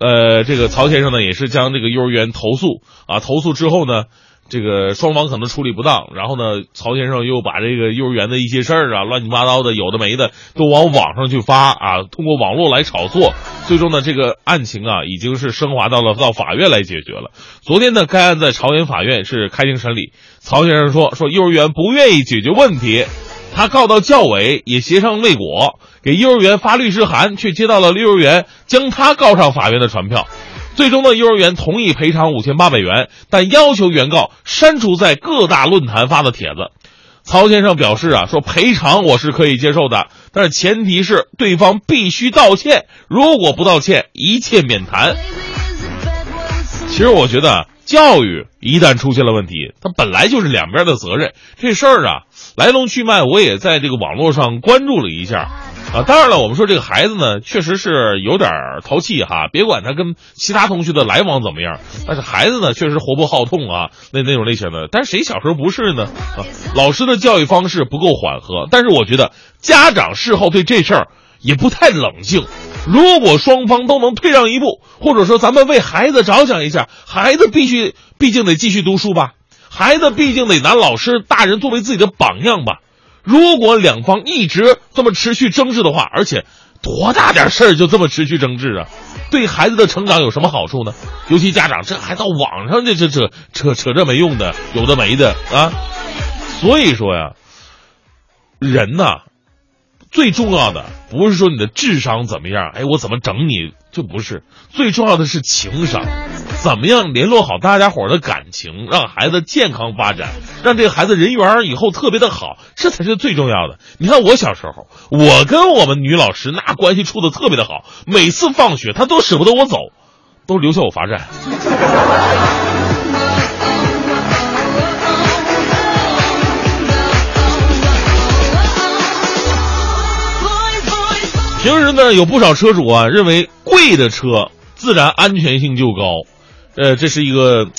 呃，这个曹先生呢，也是将这个幼儿园投诉啊，投诉之后呢，这个双方可能处理不当，然后呢，曹先生又把这个幼儿园的一些事儿啊，乱七八糟的，有的没的，都往网上去发啊，通过网络来炒作，最终呢，这个案情啊，已经是升华到了到法院来解决了。昨天呢，该案在朝阳法院是开庭审理。曹先生说，说幼儿园不愿意解决问题，他告到教委，也协商未果，给幼儿园发律师函，却接到了幼儿园将他告上法院的传票。最终呢，幼儿园同意赔偿五千八百元，但要求原告删除在各大论坛发的帖子。曹先生表示啊，说赔偿我是可以接受的，但是前提是对方必须道歉，如果不道歉，一切免谈。其实我觉得，教育一旦出现了问题，它本来就是两边的责任。这事儿啊，来龙去脉我也在这个网络上关注了一下。啊，当然了，我们说这个孩子呢，确实是有点淘气哈，别管他跟其他同学的来往怎么样，但是孩子呢，确实活泼好动啊，那那种类型的。但是谁小时候不是呢？啊，老师的教育方式不够缓和，但是我觉得家长事后对这事儿也不太冷静。如果双方都能退让一步，或者说咱们为孩子着想一下，孩子必须毕竟得继续读书吧，孩子毕竟得拿老师大人作为自己的榜样吧。如果两方一直这么持续争执的话，而且多大点事儿就这么持续争执啊，对孩子的成长有什么好处呢？尤其家长这还到网上这这这扯扯这没用的，有的没的啊。所以说呀，人呐，最重要的不是说你的智商怎么样，哎，我怎么整你，就不是最重要的是情商，怎么样联络好大家伙的感情，让孩子健康发展，让这个孩子人缘以后特别的好，这才是最重要的。你看我小时候，我跟我们女老师那关系处的特别的好，每次放学她都舍不得我走，都留下我罚站。平时呢，有不少车主啊认为贵的车自然安全性就高，呃，这是一个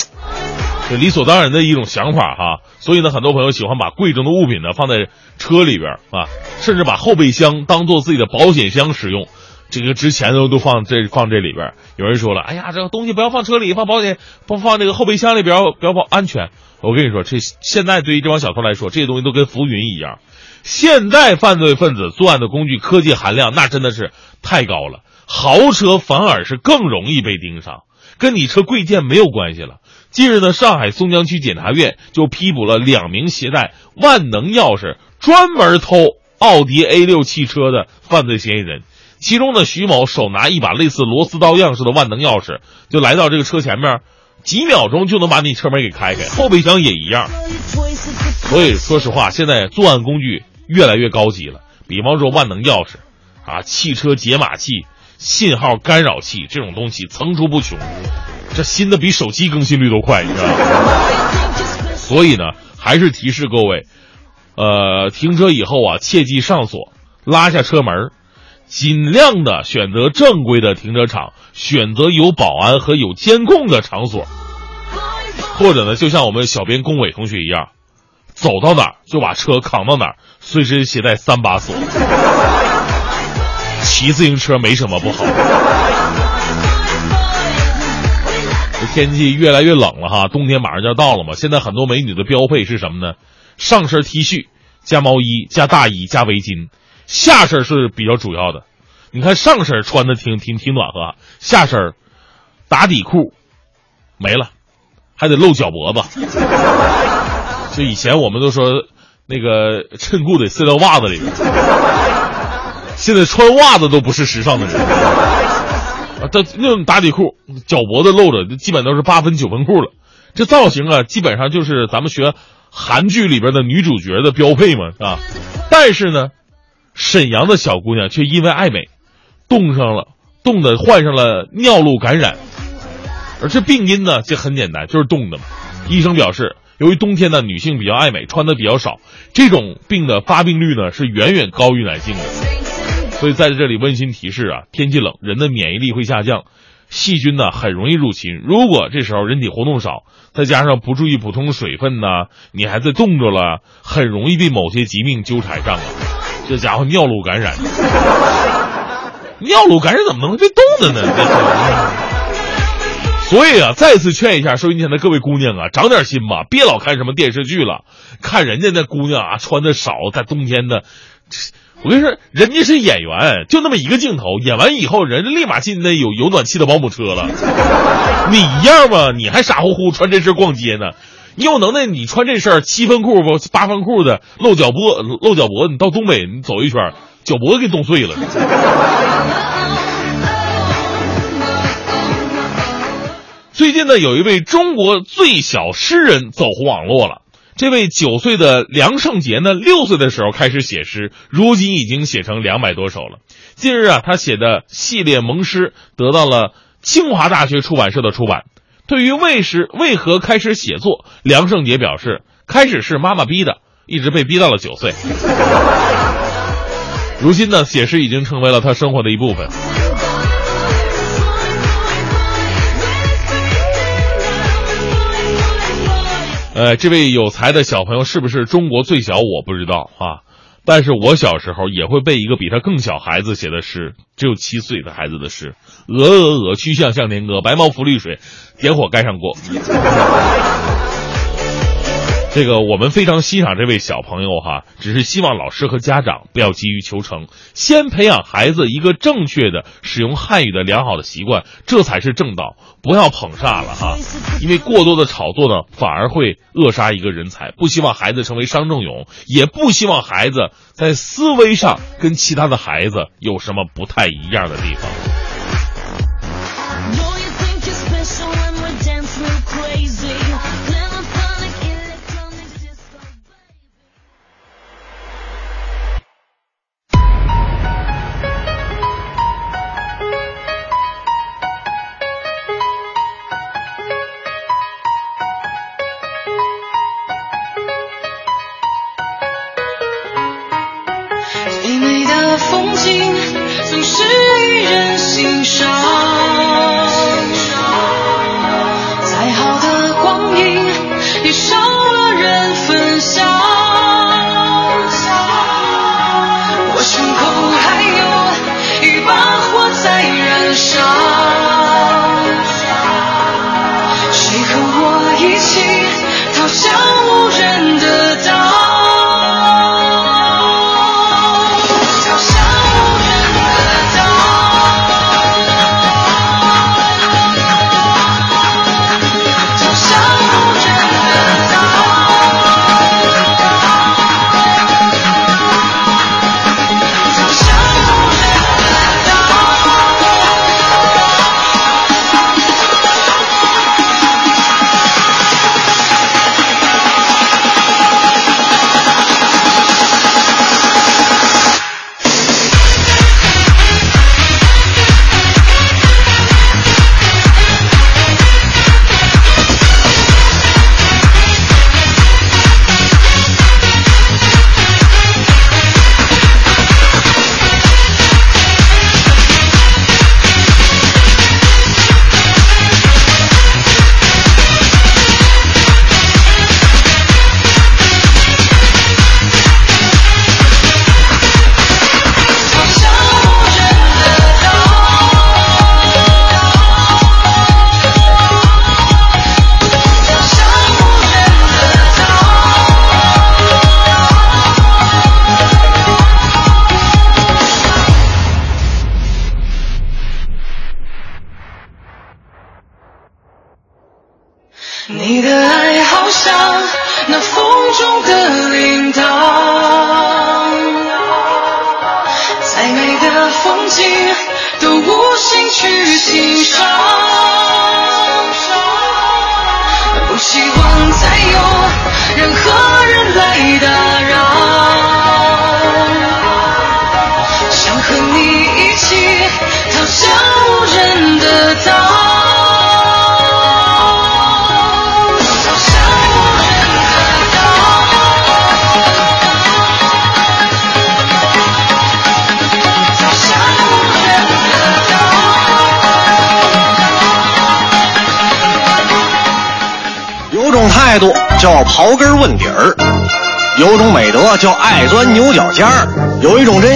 理所当然的一种想法哈。所以呢，很多朋友喜欢把贵重的物品呢放在车里边啊，甚至把后备箱当做自己的保险箱使用。这个值钱的都放这放这里边。有人说了，哎呀，这个东西不要放车里，放保险不放这个后备箱里边，不要保安全。我跟你说，这现在对于这帮小偷来说，这些东西都跟浮云一样。现在犯罪分子作案的工具科技含量那真的是太高了，豪车反而是更容易被盯上，跟你车贵贱没有关系了。近日呢，上海松江区检察院就批捕了两名携带万能钥匙专门偷奥迪 A 六汽车的犯罪嫌疑人。其中呢，徐某手拿一把类似螺丝刀样式的万能钥匙，就来到这个车前面，几秒钟就能把你车门给开开，后备箱也一样。所以说实话，现在作案工具越来越高级了，比方说万能钥匙，啊，汽车解码器、信号干扰器这种东西层出不穷，这新的比手机更新率都快，你知道吗？所以呢，还是提示各位，呃，停车以后啊，切记上锁，拉下车门，尽量的选择正规的停车场，选择有保安和有监控的场所，或者呢，就像我们小编龚伟同学一样。走到哪儿就把车扛到哪儿，随身携带三把锁。骑自行车没什么不好。这天气越来越冷了哈，冬天马上就要到了嘛。现在很多美女的标配是什么呢？上身 T 恤加毛衣加大衣加围巾，下身是比较主要的。你看上身穿的挺挺挺暖和，下身打底裤没了，还得露脚脖子。就以前我们都说，那个衬裤得塞到袜子里边，现在穿袜子都不是时尚的人。啊，这那种打底裤，脚脖子露着，基本都是八分九分裤了。这造型啊，基本上就是咱们学韩剧里边的女主角的标配嘛，啊。但是呢，沈阳的小姑娘却因为爱美，冻上了，冻的患上了尿路感染。而这病因呢，这很简单，就是冻的嘛。医生表示。由于冬天呢，女性比较爱美，穿的比较少，这种病的发病率呢是远远高于男性的。所以在这里温馨提示啊，天气冷，人的免疫力会下降，细菌呢很容易入侵。如果这时候人体活动少，再加上不注意补充水分呢，你还在冻着了，很容易被某些疾病纠缠上啊。这家伙尿路感染，尿路感染怎么能被冻的呢？所以啊，再次劝一下收音前的各位姑娘啊，长点心吧，别老看什么电视剧了，看人家那姑娘啊，穿的少，在冬天的，我跟你说，人家是演员，就那么一个镜头，演完以后，人家立马进那有有暖气的保姆车了。你一样吗？你还傻乎乎穿这身逛街呢？你有能耐，你穿这身七分裤不八分裤的，露脚脖露脚脖，你到东北你走一圈，脚脖子给冻碎了。最近呢，有一位中国最小诗人走红网络了。这位九岁的梁胜杰呢，六岁的时候开始写诗，如今已经写成两百多首了。近日啊，他写的系列萌诗得到了清华大学出版社的出版。对于为时为何开始写作，梁胜杰表示，开始是妈妈逼的，一直被逼到了九岁。如今呢，写诗已经成为了他生活的一部分。呃，这位有才的小朋友是不是中国最小？我不知道啊。但是我小时候也会背一个比他更小孩子写的诗，只有七岁的孩子的诗：鹅鹅鹅，曲项向天歌，白毛浮绿水，点火盖上锅。这个我们非常欣赏这位小朋友哈，只是希望老师和家长不要急于求成，先培养孩子一个正确的使用汉语的良好的习惯，这才是正道。不要捧杀了哈，因为过多的炒作呢，反而会扼杀一个人才。不希望孩子成为商仲永，也不希望孩子在思维上跟其他的孩子有什么不太一样的地方。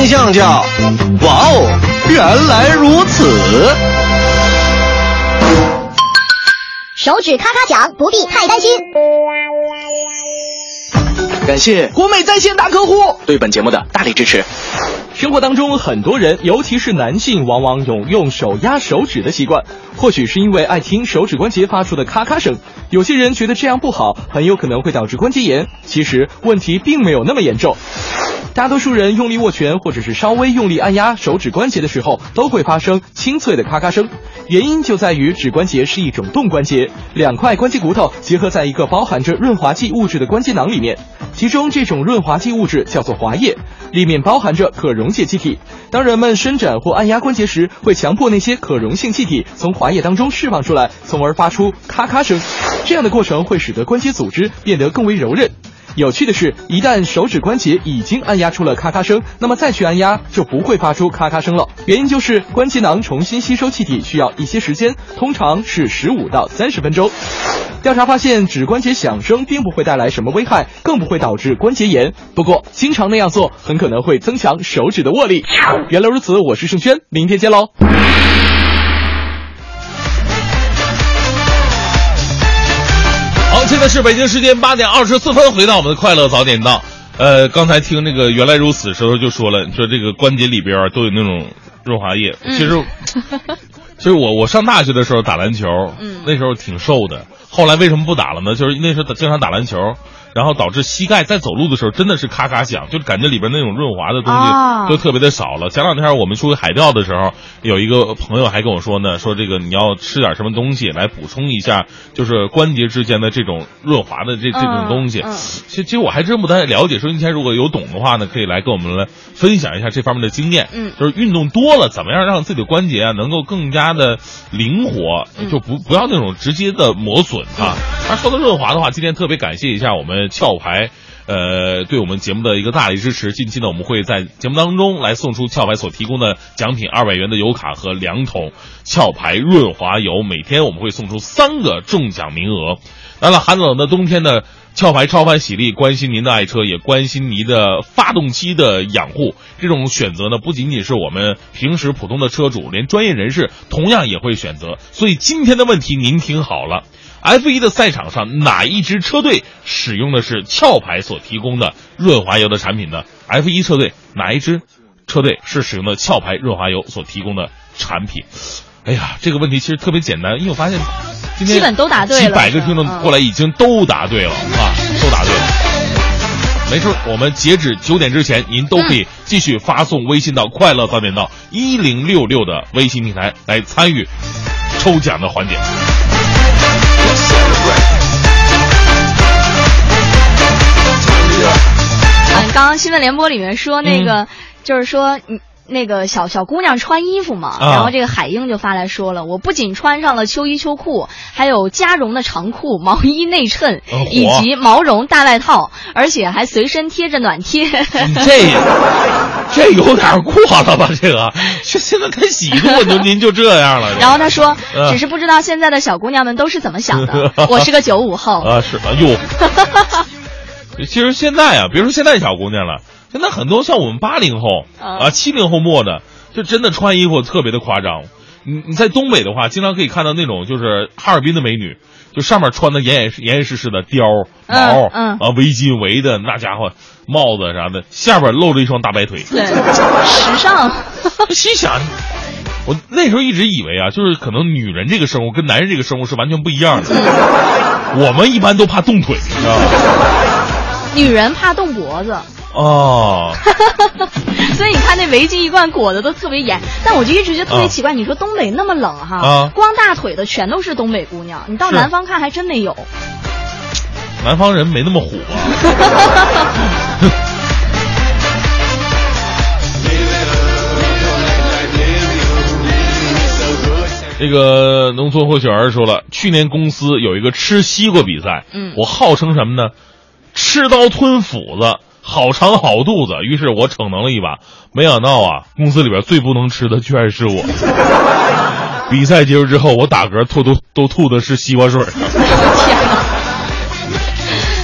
真相叫哇哦，原来如此。手指咔咔响，不必太担心。感谢国美在线大客户对本节目的大力支持。生活当中，很多人，尤其是男性，往往有用手压手指的习惯。或许是因为爱听手指关节发出的咔咔声，有些人觉得这样不好，很有可能会导致关节炎。其实问题并没有那么严重。大多数人用力握拳或者是稍微用力按压手指关节的时候，都会发生清脆的咔咔声。原因就在于指关节是一种动关节，两块关节骨头结合在一个包含着润滑剂物质的关节囊里面，其中这种润滑剂物质叫做滑液，里面包含着可溶解气体。当人们伸展或按压关节时，会强迫那些可溶性气体从滑液当中释放出来，从而发出咔咔声。这样的过程会使得关节组织变得更为柔韧。有趣的是，一旦手指关节已经按压出了咔咔声，那么再去按压就不会发出咔咔声了。原因就是关节囊重新吸收气体需要一些时间，通常是十五到三十分钟。调查发现，指关节响声并不会带来什么危害，更不会导致关节炎。不过，经常那样做很可能会增强手指的握力。原来如此，我是盛轩，明天见喽。现在是北京时间八点二十四分，回到我们的快乐早点到。呃，刚才听那个原来如此时候就说了，说这个关节里边啊都有那种润滑液。嗯其实，其实 我我上大学的时候打篮球，嗯那时候挺瘦的。后来为什么不打了呢？就是那时候经常打篮球，然后导致膝盖在走路的时候真的是咔咔响，就感觉里边那种润滑的东啊西就特别的少了。前两天我们出去海钓的时候，有一个朋友还跟我说呢，说这个你要吃点什么东西来补充一下，就是关节之间的这种润滑的这这种东西。其实其实我还真不太了解，说今天如果有懂的话呢，可以来跟我们来分享一下这方面的经验。嗯就是运动多了，怎么样让自己的关节啊能够更加的灵活，嗯就不不要那种直接的磨损啊。他说的润滑的话，今天特别感谢一下我们壳牌。呃，对我们节目的一个大力支持。近期呢，我们会在节目当中来送出壳牌所提供的奖品二百元的油卡和两桶壳牌润滑油，每天我们会送出三个中奖名额。来了，寒冷的冬天呢，壳牌超凡喜力关心您的爱车，也关心您的发动机的养护。这种选择呢，不仅仅是我们平时普通的车主，连专业人士同样也会选择。所以今天的问题您听好了。F 1的赛场上，哪一支车队使用的是壳牌所提供的润滑油的产品呢？F 1车队哪一支车队是使用的壳牌润滑油所提供的产品？哎呀，这个问题其实特别简单，因为我发现今天基本都答对了几百个听众嗯过来已经都答对了啊，都答对了。没事，我们截止九点之前，您都可以继续发送微信到“快乐早点到一零六六”的微信平台来参与抽奖的环节。嗯，刚刚新闻联播里面说那个，就是说嗯。那个小小姑娘穿衣服嘛，啊然后这个海英就发来说了，我不仅穿上了秋衣秋裤，还有加绒的长裤、毛衣内衬嗯，以及毛绒大外套，而且还随身贴着暖贴。你这这有点过了吧？这个，这现在开喜度，您您就这样了。然后他说，嗯只是不知道现在的小姑娘们都是怎么想的。我是个九五后，啊，是啊，哟。其实现在啊，别说现在小姑娘了，现在很多像我们八零后啊、七零后末的，就真的穿衣服特别的夸张。你你在东北的话，经常可以看到那种就是哈尔滨的美女，就上面穿的严严严严实实的貂毛，嗯嗯啊围巾围的那家伙帽子啥的，下边露着一双大白腿。对，时尚。心想，我那时候一直以为啊，就是可能女人这个生物跟男人这个生物是完全不一样的。我们一般都怕冻腿，你知道吗？女人怕冻脖子，哦，所以你看那围巾一贯裹的都特别严。但我就一直觉得特别奇怪，你说东北那么冷哈，啊光大腿的全都是东北姑娘，你到南方看还真没有。南方人没那么虎啊。这个农村或许儿说了，去年公司有一个吃西瓜比赛，嗯我号称什么呢？吃刀吞斧子，好肠好肚子。于是我逞能了一把，没想到啊，公司里边最不能吃的居然是我。比赛结束之后，我打嗝吐都都吐的是西瓜水。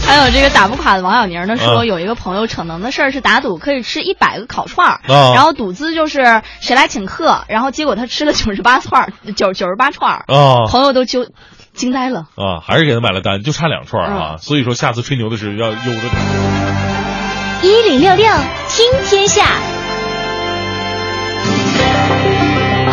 还有这个打不垮的王小宁呢说，啊有一个朋友逞能的事儿是打赌可以吃一百个烤串儿，啊然后赌资就是谁来请客，然后结果他吃了九十八串儿，九九十八串儿，啊朋友都惊惊呆了。啊，还是给他买了单，就差两串啊。所以说下次吹牛的时候要悠着点。一零六六听天下，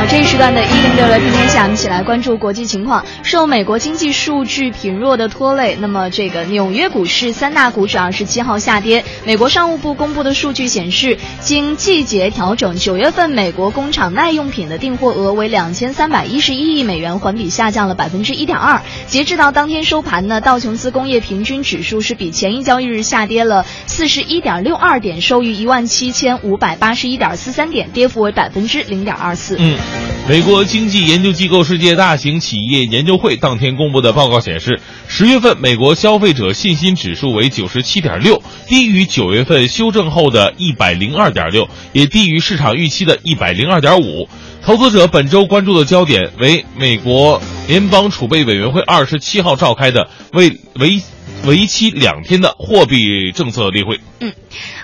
这一时段的“一零六六听天下”，我们一起来关注国际情况。受美国经济数据疲弱的拖累，那么这个纽约股市三大股指二十七号下跌。美国商务部公布的数据显示，经季节调整，九月份美国工厂耐用品的订货额为两千三百一十一亿美元，环比下降了百分之一点二。截至到当天收盘呢，道琼斯工业平均指数是比前一交易日下跌了四十一点六二点，收于一万七千五百八十一点四三点，跌幅为百分之零点二四。嗯，美国经济研究机构世界大型企业研究会当天公布的报告显示，十月份美国消费者信心指数为九十七点六，低于九月份修正后的一百零二点六，也低于市场预期的一百零二点五。投资者本周关注的焦点为美国联邦储备委员会二十七号召开的为为为期两天的货币政策例会。嗯，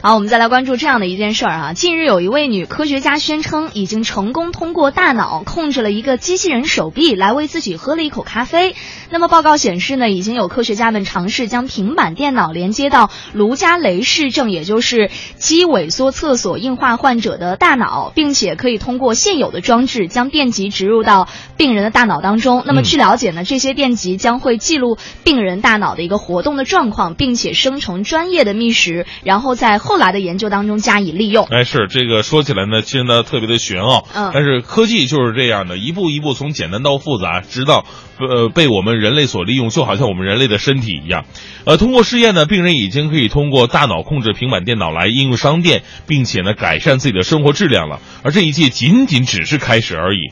好，我们再来关注这样的一件事儿啊。近日有一位女科学家宣称，已经成功通过大脑控制了一个机器人手臂来为自己喝了一口咖啡。那么报告显示呢，已经有科学家们尝试将平板电脑连接到卢加雷氏症，也就是肌萎缩侧索硬化患者的大脑，并且可以通过现有的装置将电极植入到病人的大脑当中。那么据了解呢，这些电极将会记录病人大脑的一个活动的状况，并且生成专业的觅食，然后在后来的研究当中加以利用。哎，是这个说起来呢，其实呢特别的玄奥，嗯但是科技就是这样的，一步一步从简单到复杂，直到呃被我们人类所利用，就好像我们人类的身体一样。呃，通过试验呢，病人已经可以通过大脑控制平板电脑来应用商店，并且呢改善自己的生活质量了。而这一切仅仅只是开始而已。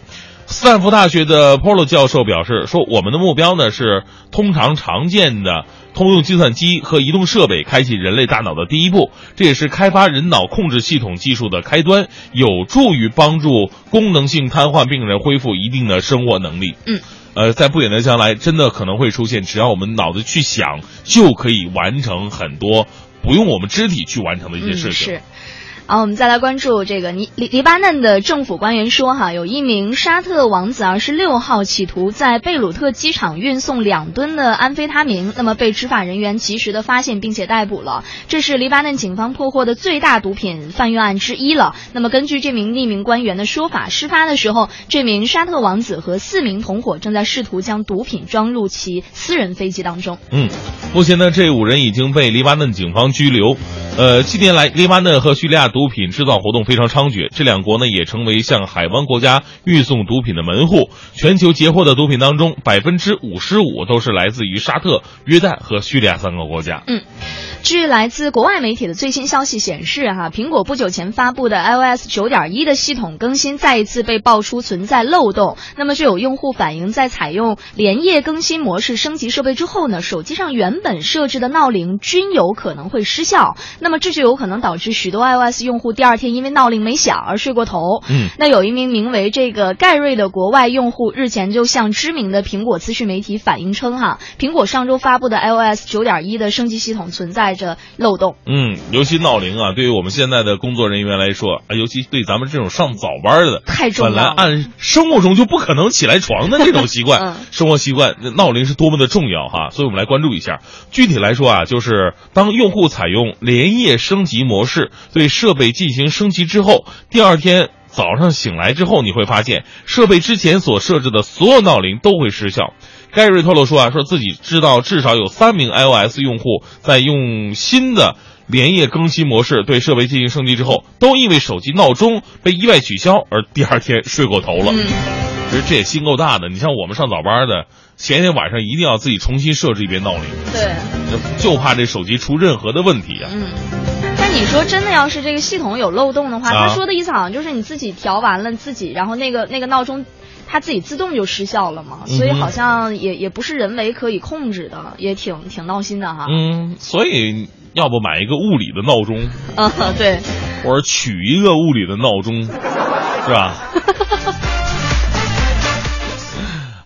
斯坦福大学的 Polo 教授表示说：“我们的目标呢是通常常见的通用计算机和移动设备开启人类大脑的第一步，这也是开发人脑控制系统技术的开端，有助于帮助功能性瘫痪病人恢复一定的生活能力。”嗯。呃，在不远的将来，真的可能会出现，只要我们脑子去想，就可以完成很多不用我们肢体去完成的一些事情。嗯、是。好，我们再来关注这个黎黎黎巴嫩的政府官员说，哈，有一名沙特王子二十六号企图在贝鲁特机场运送两吨的安非他明，那么被执法人员及时的发现并且逮捕了，这是黎巴嫩警方破获的最大毒品贩运案之一了。那么根据这名匿名官员的说法，事发的时候，这名沙特王子和四名同伙正在试图将毒品装入其私人飞机当中。嗯，目前呢，这五人已经被黎巴嫩警方拘留。呃，近年来，黎巴嫩和叙利亚毒品制造活动非常猖獗，这两国呢也成为向海湾国家运送毒品的门户。全球截获的毒品当中，百分之五十五都是来自于沙特、约旦和叙利亚三个国家。嗯。据来自国外媒体的最新消息显示，哈，苹果不久前发布的 iOS 九点一的系统更新再一次被爆出存在漏洞。那么就有用户反映，在采用连夜更新模式升级设备之后呢，手机上原本设置的闹铃均有可能会失效。那么这就有可能导致许多 iOS 用户第二天因为闹铃没响而睡过头。嗯，那有一名名为这个盖瑞的国外用户日前就向知名的苹果资讯媒体反映称，哈，苹果上周发布的 iOS 九点一的升级系统存在着漏洞。嗯，尤其闹铃啊，对于我们现在的工作人员来说，啊，尤其对咱们这种上早班的，太重要本来按生活中就不可能起来床的这种习惯，嗯、生活习惯，闹铃是多么的重要哈。所以我们来关注一下。具体来说啊，就是当用户采用连夜升级模式对设备进行升级之后，第二天早上醒来之后，你会发现设备之前所设置的所有闹铃都会失效。盖瑞透露说啊，说自己知道至少有三名 iOS 用户在用新的连夜更新模式对设备进行升级之后，都因为手机闹钟被意外取消而第二天睡过头了。嗯，其实这也心够大的。你像我们上早班的，前一天晚上一定要自己重新设置一遍闹铃。对，就怕这手机出任何的问题啊。嗯。但你说真的，要是这个系统有漏洞的话，啊、他说的意思好像就是你自己调完了自己，然后那个那个闹钟。它自己自动就失效了嘛，所以好像也也不是人为可以控制的，也挺挺闹心的哈。嗯，所以要不买一个物理的闹钟？嗯，对。或者取一个物理的闹钟，是吧？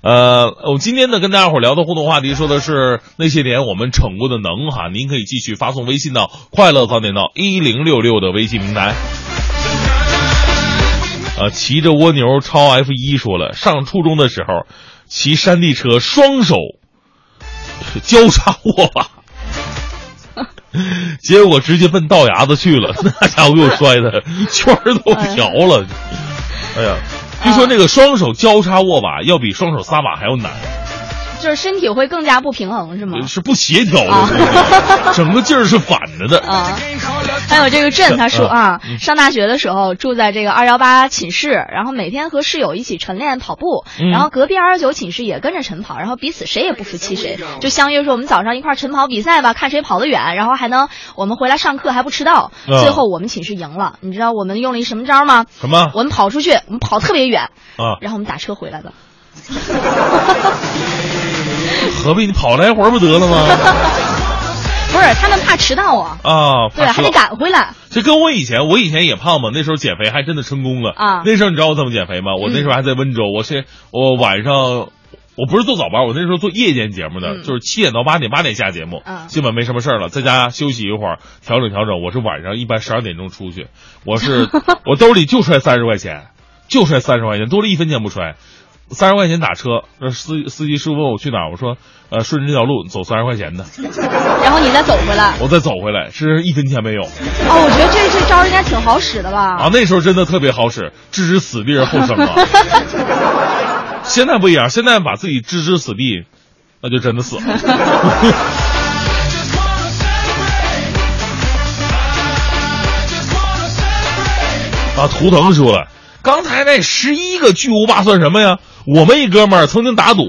呃，我今天呢跟大家伙聊的互动话题说的是那些年我们逞过的能哈，您可以继续发送微信到“快乐早点到一零六六”的微信平台。呃，骑着蜗牛超 F 一说了，上初中的时候，骑山地车双手交叉握把，结果直接奔道牙子去了，那家伙给我摔的圈都瓢了。哎呀，据说这个双手交叉握把要比双手撒把还要难。就是身体会更加不平衡，是吗？是不协调的，啊、整个劲儿是反着的啊。还有这个朕，他说啊，嗯、上大学的时候住在这个二幺八寝室，然后每天和室友一起晨练跑步，嗯、然后隔壁二幺九寝室也跟着晨跑，然后彼此谁也不服气谁，就相约说我们早上一块晨跑比赛吧，看谁跑得远，然后还能我们回来上课还不迟到。啊、最后我们寝室赢了，你知道我们用了一什么招吗？什么？我们跑出去，我们跑特别远啊，然后我们打车回来的。何必你跑来回不得了吗？不是，他们怕迟到啊。啊，对，还得赶回来。这跟我以前，我以前也胖嘛，那时候减肥还真的成功了啊。那时候你知道我怎么减肥吗？我那时候还在温州，我是我晚上我不是做早班，我那时候做夜间节目的，嗯就是七点到八点，八点下节目，嗯基本没什么事儿了，在家休息一会儿，调整调整。我是晚上一般十二点钟出去，我是 我兜里就揣三十块钱，就揣三十块钱，多了一分钱不揣。三十块钱打车，那司司机师傅问我去哪儿，我说呃顺着这条路走三十块钱的，然后你再走回来。我再走回来是一分钱没有哦，我觉得这这招应该挺好使的吧？啊。那时候真的特别好使，置之死地而后生啊。现在不一样，现在把自己置之死地，那就真的死了。啊，图腾说了，刚才那十一个巨无霸算什么呀？我们一哥们儿曾经打赌，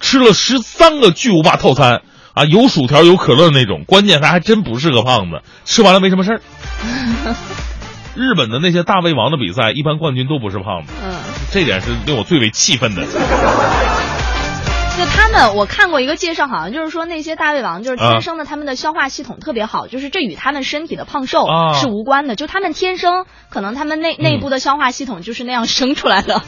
吃了十三个巨无霸套餐啊，有薯条有可乐那种，关键他还真不是个胖子，吃完了没什么事儿。日本的那些大胃王的比赛，一般冠军都不是胖子，嗯，这点是令我最为气愤的。就他们，我看过一个介绍，好像就是说那些大胃王就是啊天生的，他们的消化系统特别好，就是这与他们身体的胖瘦啊。是无关的，就他们天生可能他们内内部的消化系统就是那样生出来的。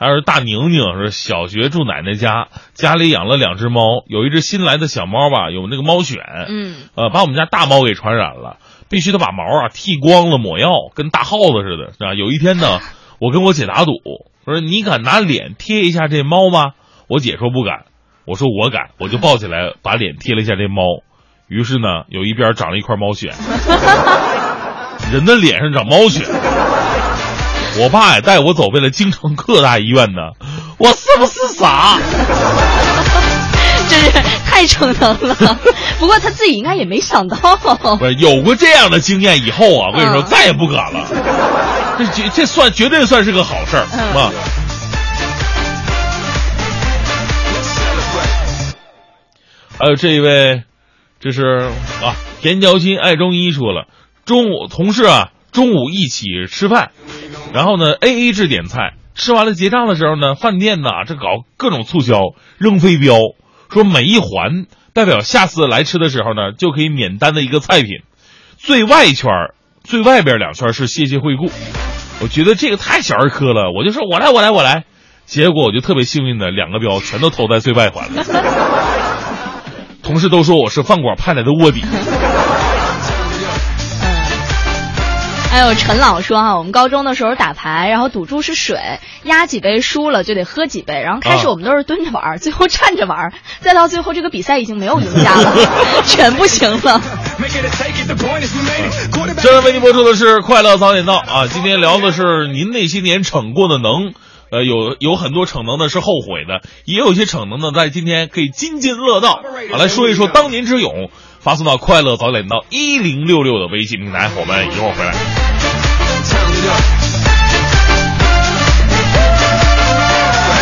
还有大宁宁是小学住奶奶家，家里养了两只猫，有一只新来的小猫吧，有那个猫癣，嗯，呃，把我们家大猫给传染了，必须得把毛啊剃光了抹药，跟大耗子似的，是吧？有一天呢，我跟我姐打赌，我说你敢拿脸贴一下这猫吗？我姐说不敢，我说我敢，我就抱起来把脸贴了一下这猫，于是呢，有一边长了一块猫癣，人的脸上长猫癣。我爸也带我走遍了京城各大医院呢，我是不是傻？真是太逞能了。不过他自己应该也没想到。不是有过这样的经验以后啊，我跟你说嗯再也不敢了。这这这算绝对算是个好事儿嗯啊！还有这一位，这是啊，田娇心爱中医说了，中午同事啊中午一起吃饭，然后呢 A A 制点菜，吃完了结账的时候呢，饭店呐这搞各种促销，扔飞镖，说每一环代表下次来吃的时候呢就可以免单的一个菜品，最外圈儿最外边两圈是谢谢惠顾，我觉得这个太小儿科了，我就说我来我来我来，结果我就特别幸运的两个标全都投在最外环了，同事都说我是饭馆派来的卧底。还有陈老说啊，我们高中的时候打牌，然后赌注是水，压几杯输了就得喝几杯，然后开始啊我们都是蹲着玩儿，最后站着玩儿，再到最后这个比赛已经没有赢家了，全不行了。正在为您播出的是《快乐早点到》啊，今天聊的是您那些年逞过的能。呃，有有很多逞能的是后悔的，也有一些逞能的在今天可以津津乐道。好，来说一说当年之勇，发送到快乐早点到一零六六的微信平台，我们一会儿回来。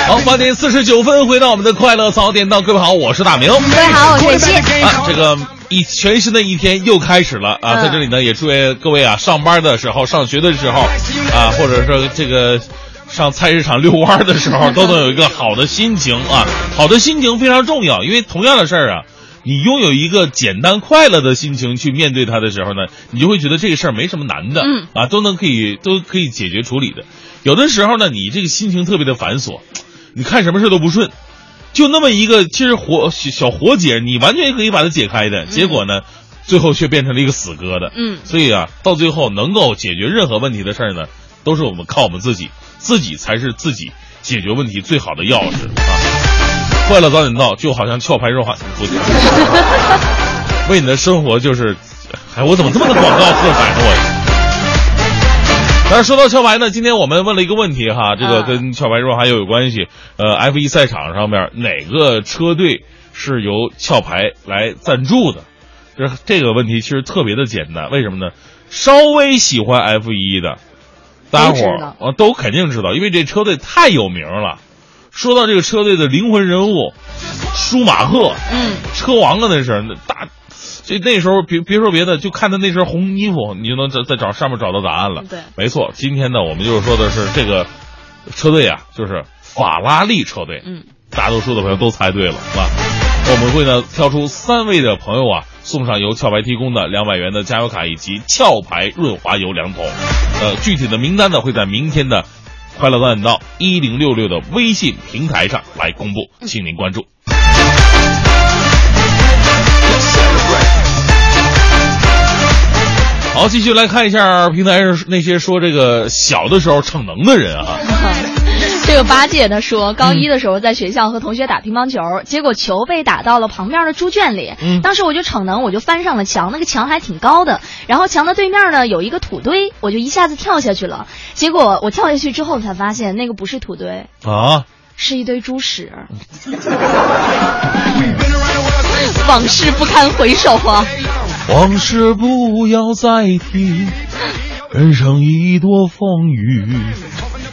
好，八点四十九分，回到我们的快乐早点到，各位好，我是大明。各位好，我是伟信。啊，这个一全新的一天又开始了啊！嗯在这里呢，也祝愿各位啊，上班的时候、上学的时候啊，或者说这个上菜市场遛弯的时候，都能有一个好的心情啊！好的心情非常重要，因为同样的事儿啊。你拥有一个简单快乐的心情去面对它的时候呢，你就会觉得这个事儿没什么难的，嗯啊，都能可以都可以解决处理的。有的时候呢，你这个心情特别的繁琐，你看什么事都不顺，就那么一个其实活小小活结，你完全可以把它解开的，结果呢，最后却变成了一个死疙瘩。嗯所以啊，到最后能够解决任何问题的事儿呢，都是我们靠我们自己，自己才是自己解决问题最好的钥匙啊。快乐早点到，就好像壳牌肉哈，不对，为你的生活就是，哎，我怎么这么多广告色彩呢？我。但是说到壳牌呢，今天我们问了一个问题哈，这个嗯跟壳牌肉还有有关系。呃，F 一赛场上面哪个车队是由壳牌来赞助的？这这个问题其实特别的简单，为什么呢？稍微喜欢 F 一的，大家伙儿都都肯定知道，因为这车队太有名了。说到这个车队的灵魂人物，舒马赫，嗯，车王啊，那是那大，这那时候别别说别的，就看他那身红衣服，你就能在在找上面找到答案了。对没错，今天呢，我们就是说的是这个车队啊，就是法拉利车队。嗯，大多数的朋友都猜对了，是吧？我们会呢挑出三位的朋友啊，送上由壳牌提供的两百元的加油卡以及壳牌润滑油两桶。呃，具体的名单呢会在明天的。快乐早点到一零六六的微信平台上来公布，请您关注。好，继续来看一下平台上那些说这个小的时候逞能的人啊。这个八戒他说，高一的时候在学校和同学打乒乓球，结果球被打到了旁边的猪圈里。嗯当时我就逞能，我就翻上了墙，那个墙还挺高的，然后墙的对面呢有一个土堆，我就一下子跳下去了。结果我跳下去之后才发现，那个不是土堆，啊，是一堆猪屎。往事不堪回首啊！往事不要再提，人生已多风雨。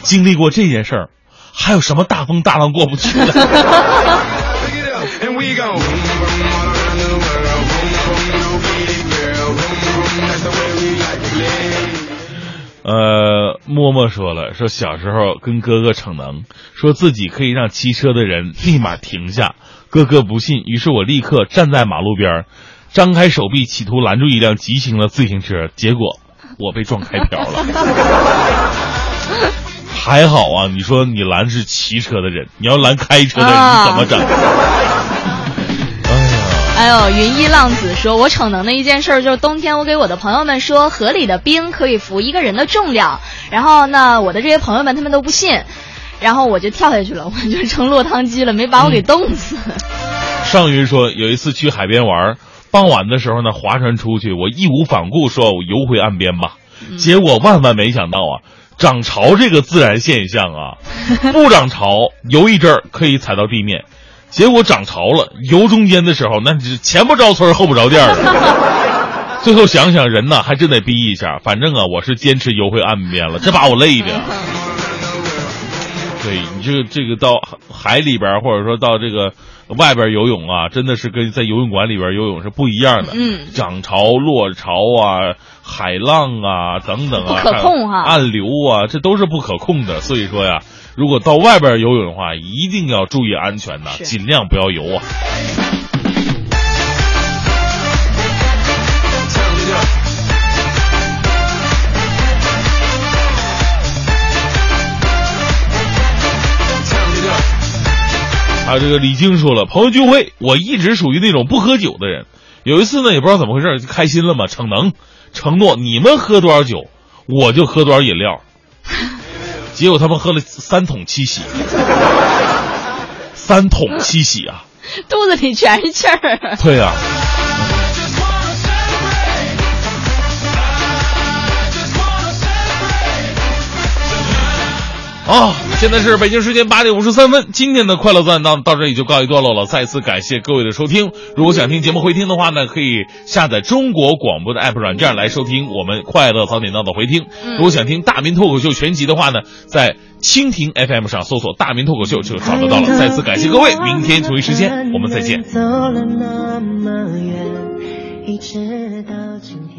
经历过这件事儿，还有什么大风大浪过不去的？呃，默默说了，说小时候跟哥哥逞能，说自己可以让骑车的人立马停下。哥哥不信，于是我立刻站在马路边，张开手臂，企图拦住一辆急行的自行车，结果我被撞开瓢了。还好啊，你说你拦是骑车的人，你要拦开车的人，啊你怎么整？哎呦，云一浪子说，我逞能的一件事儿就是冬天我给我的朋友们说，河里的冰可以浮一个人的重量，然后呢，我的这些朋友们他们都不信，然后我就跳下去了，我就成落汤鸡了，没把我给冻死。上云说，有一次去海边玩，傍晚的时候呢，划船出去，我义无反顾说，我游回岸边吧。结果万万没想到啊，涨潮这个自然现象啊，不涨潮游一阵儿可以踩到地面，结果涨潮了，游中间的时候那是前不着村后不着店儿的。最后想想人呐，还真得逼一下。反正啊，我是坚持游回岸边了，这把我累的。对你这个这个到海里边，或者说到这个外边游泳啊，真的是跟在游泳馆里边游泳是不一样的。嗯涨潮、落潮啊，海浪啊等等啊，不可控哈暗流啊，这都是不可控的。所以说呀，如果到外边游泳的话，一定要注意安全呐，是尽量不要游啊。还有这个李菁说了，朋友聚会，我一直属于那种不喝酒的人。有一次呢，也不知道怎么回事，就开心了嘛，逞能，承诺你们喝多少酒，我就喝多少饮料。结果他们喝了三桶七喜，三桶七喜啊！肚子里全是气儿。对呀、啊，啊现在是北京时间八点五十三分，今天的快乐赞到到这里就告一段落了。再次感谢各位的收听。如果想听节目回听的话呢，可以下载中国广播的 app 软件来收听我们快乐早点到的回听。如果想听大明脱口秀全集的话呢，在蜻蜓 FM 上搜索“大明脱口秀”就找得到了。再次感谢各位，明天同一时间我们再见。走了那么远，一直到今天。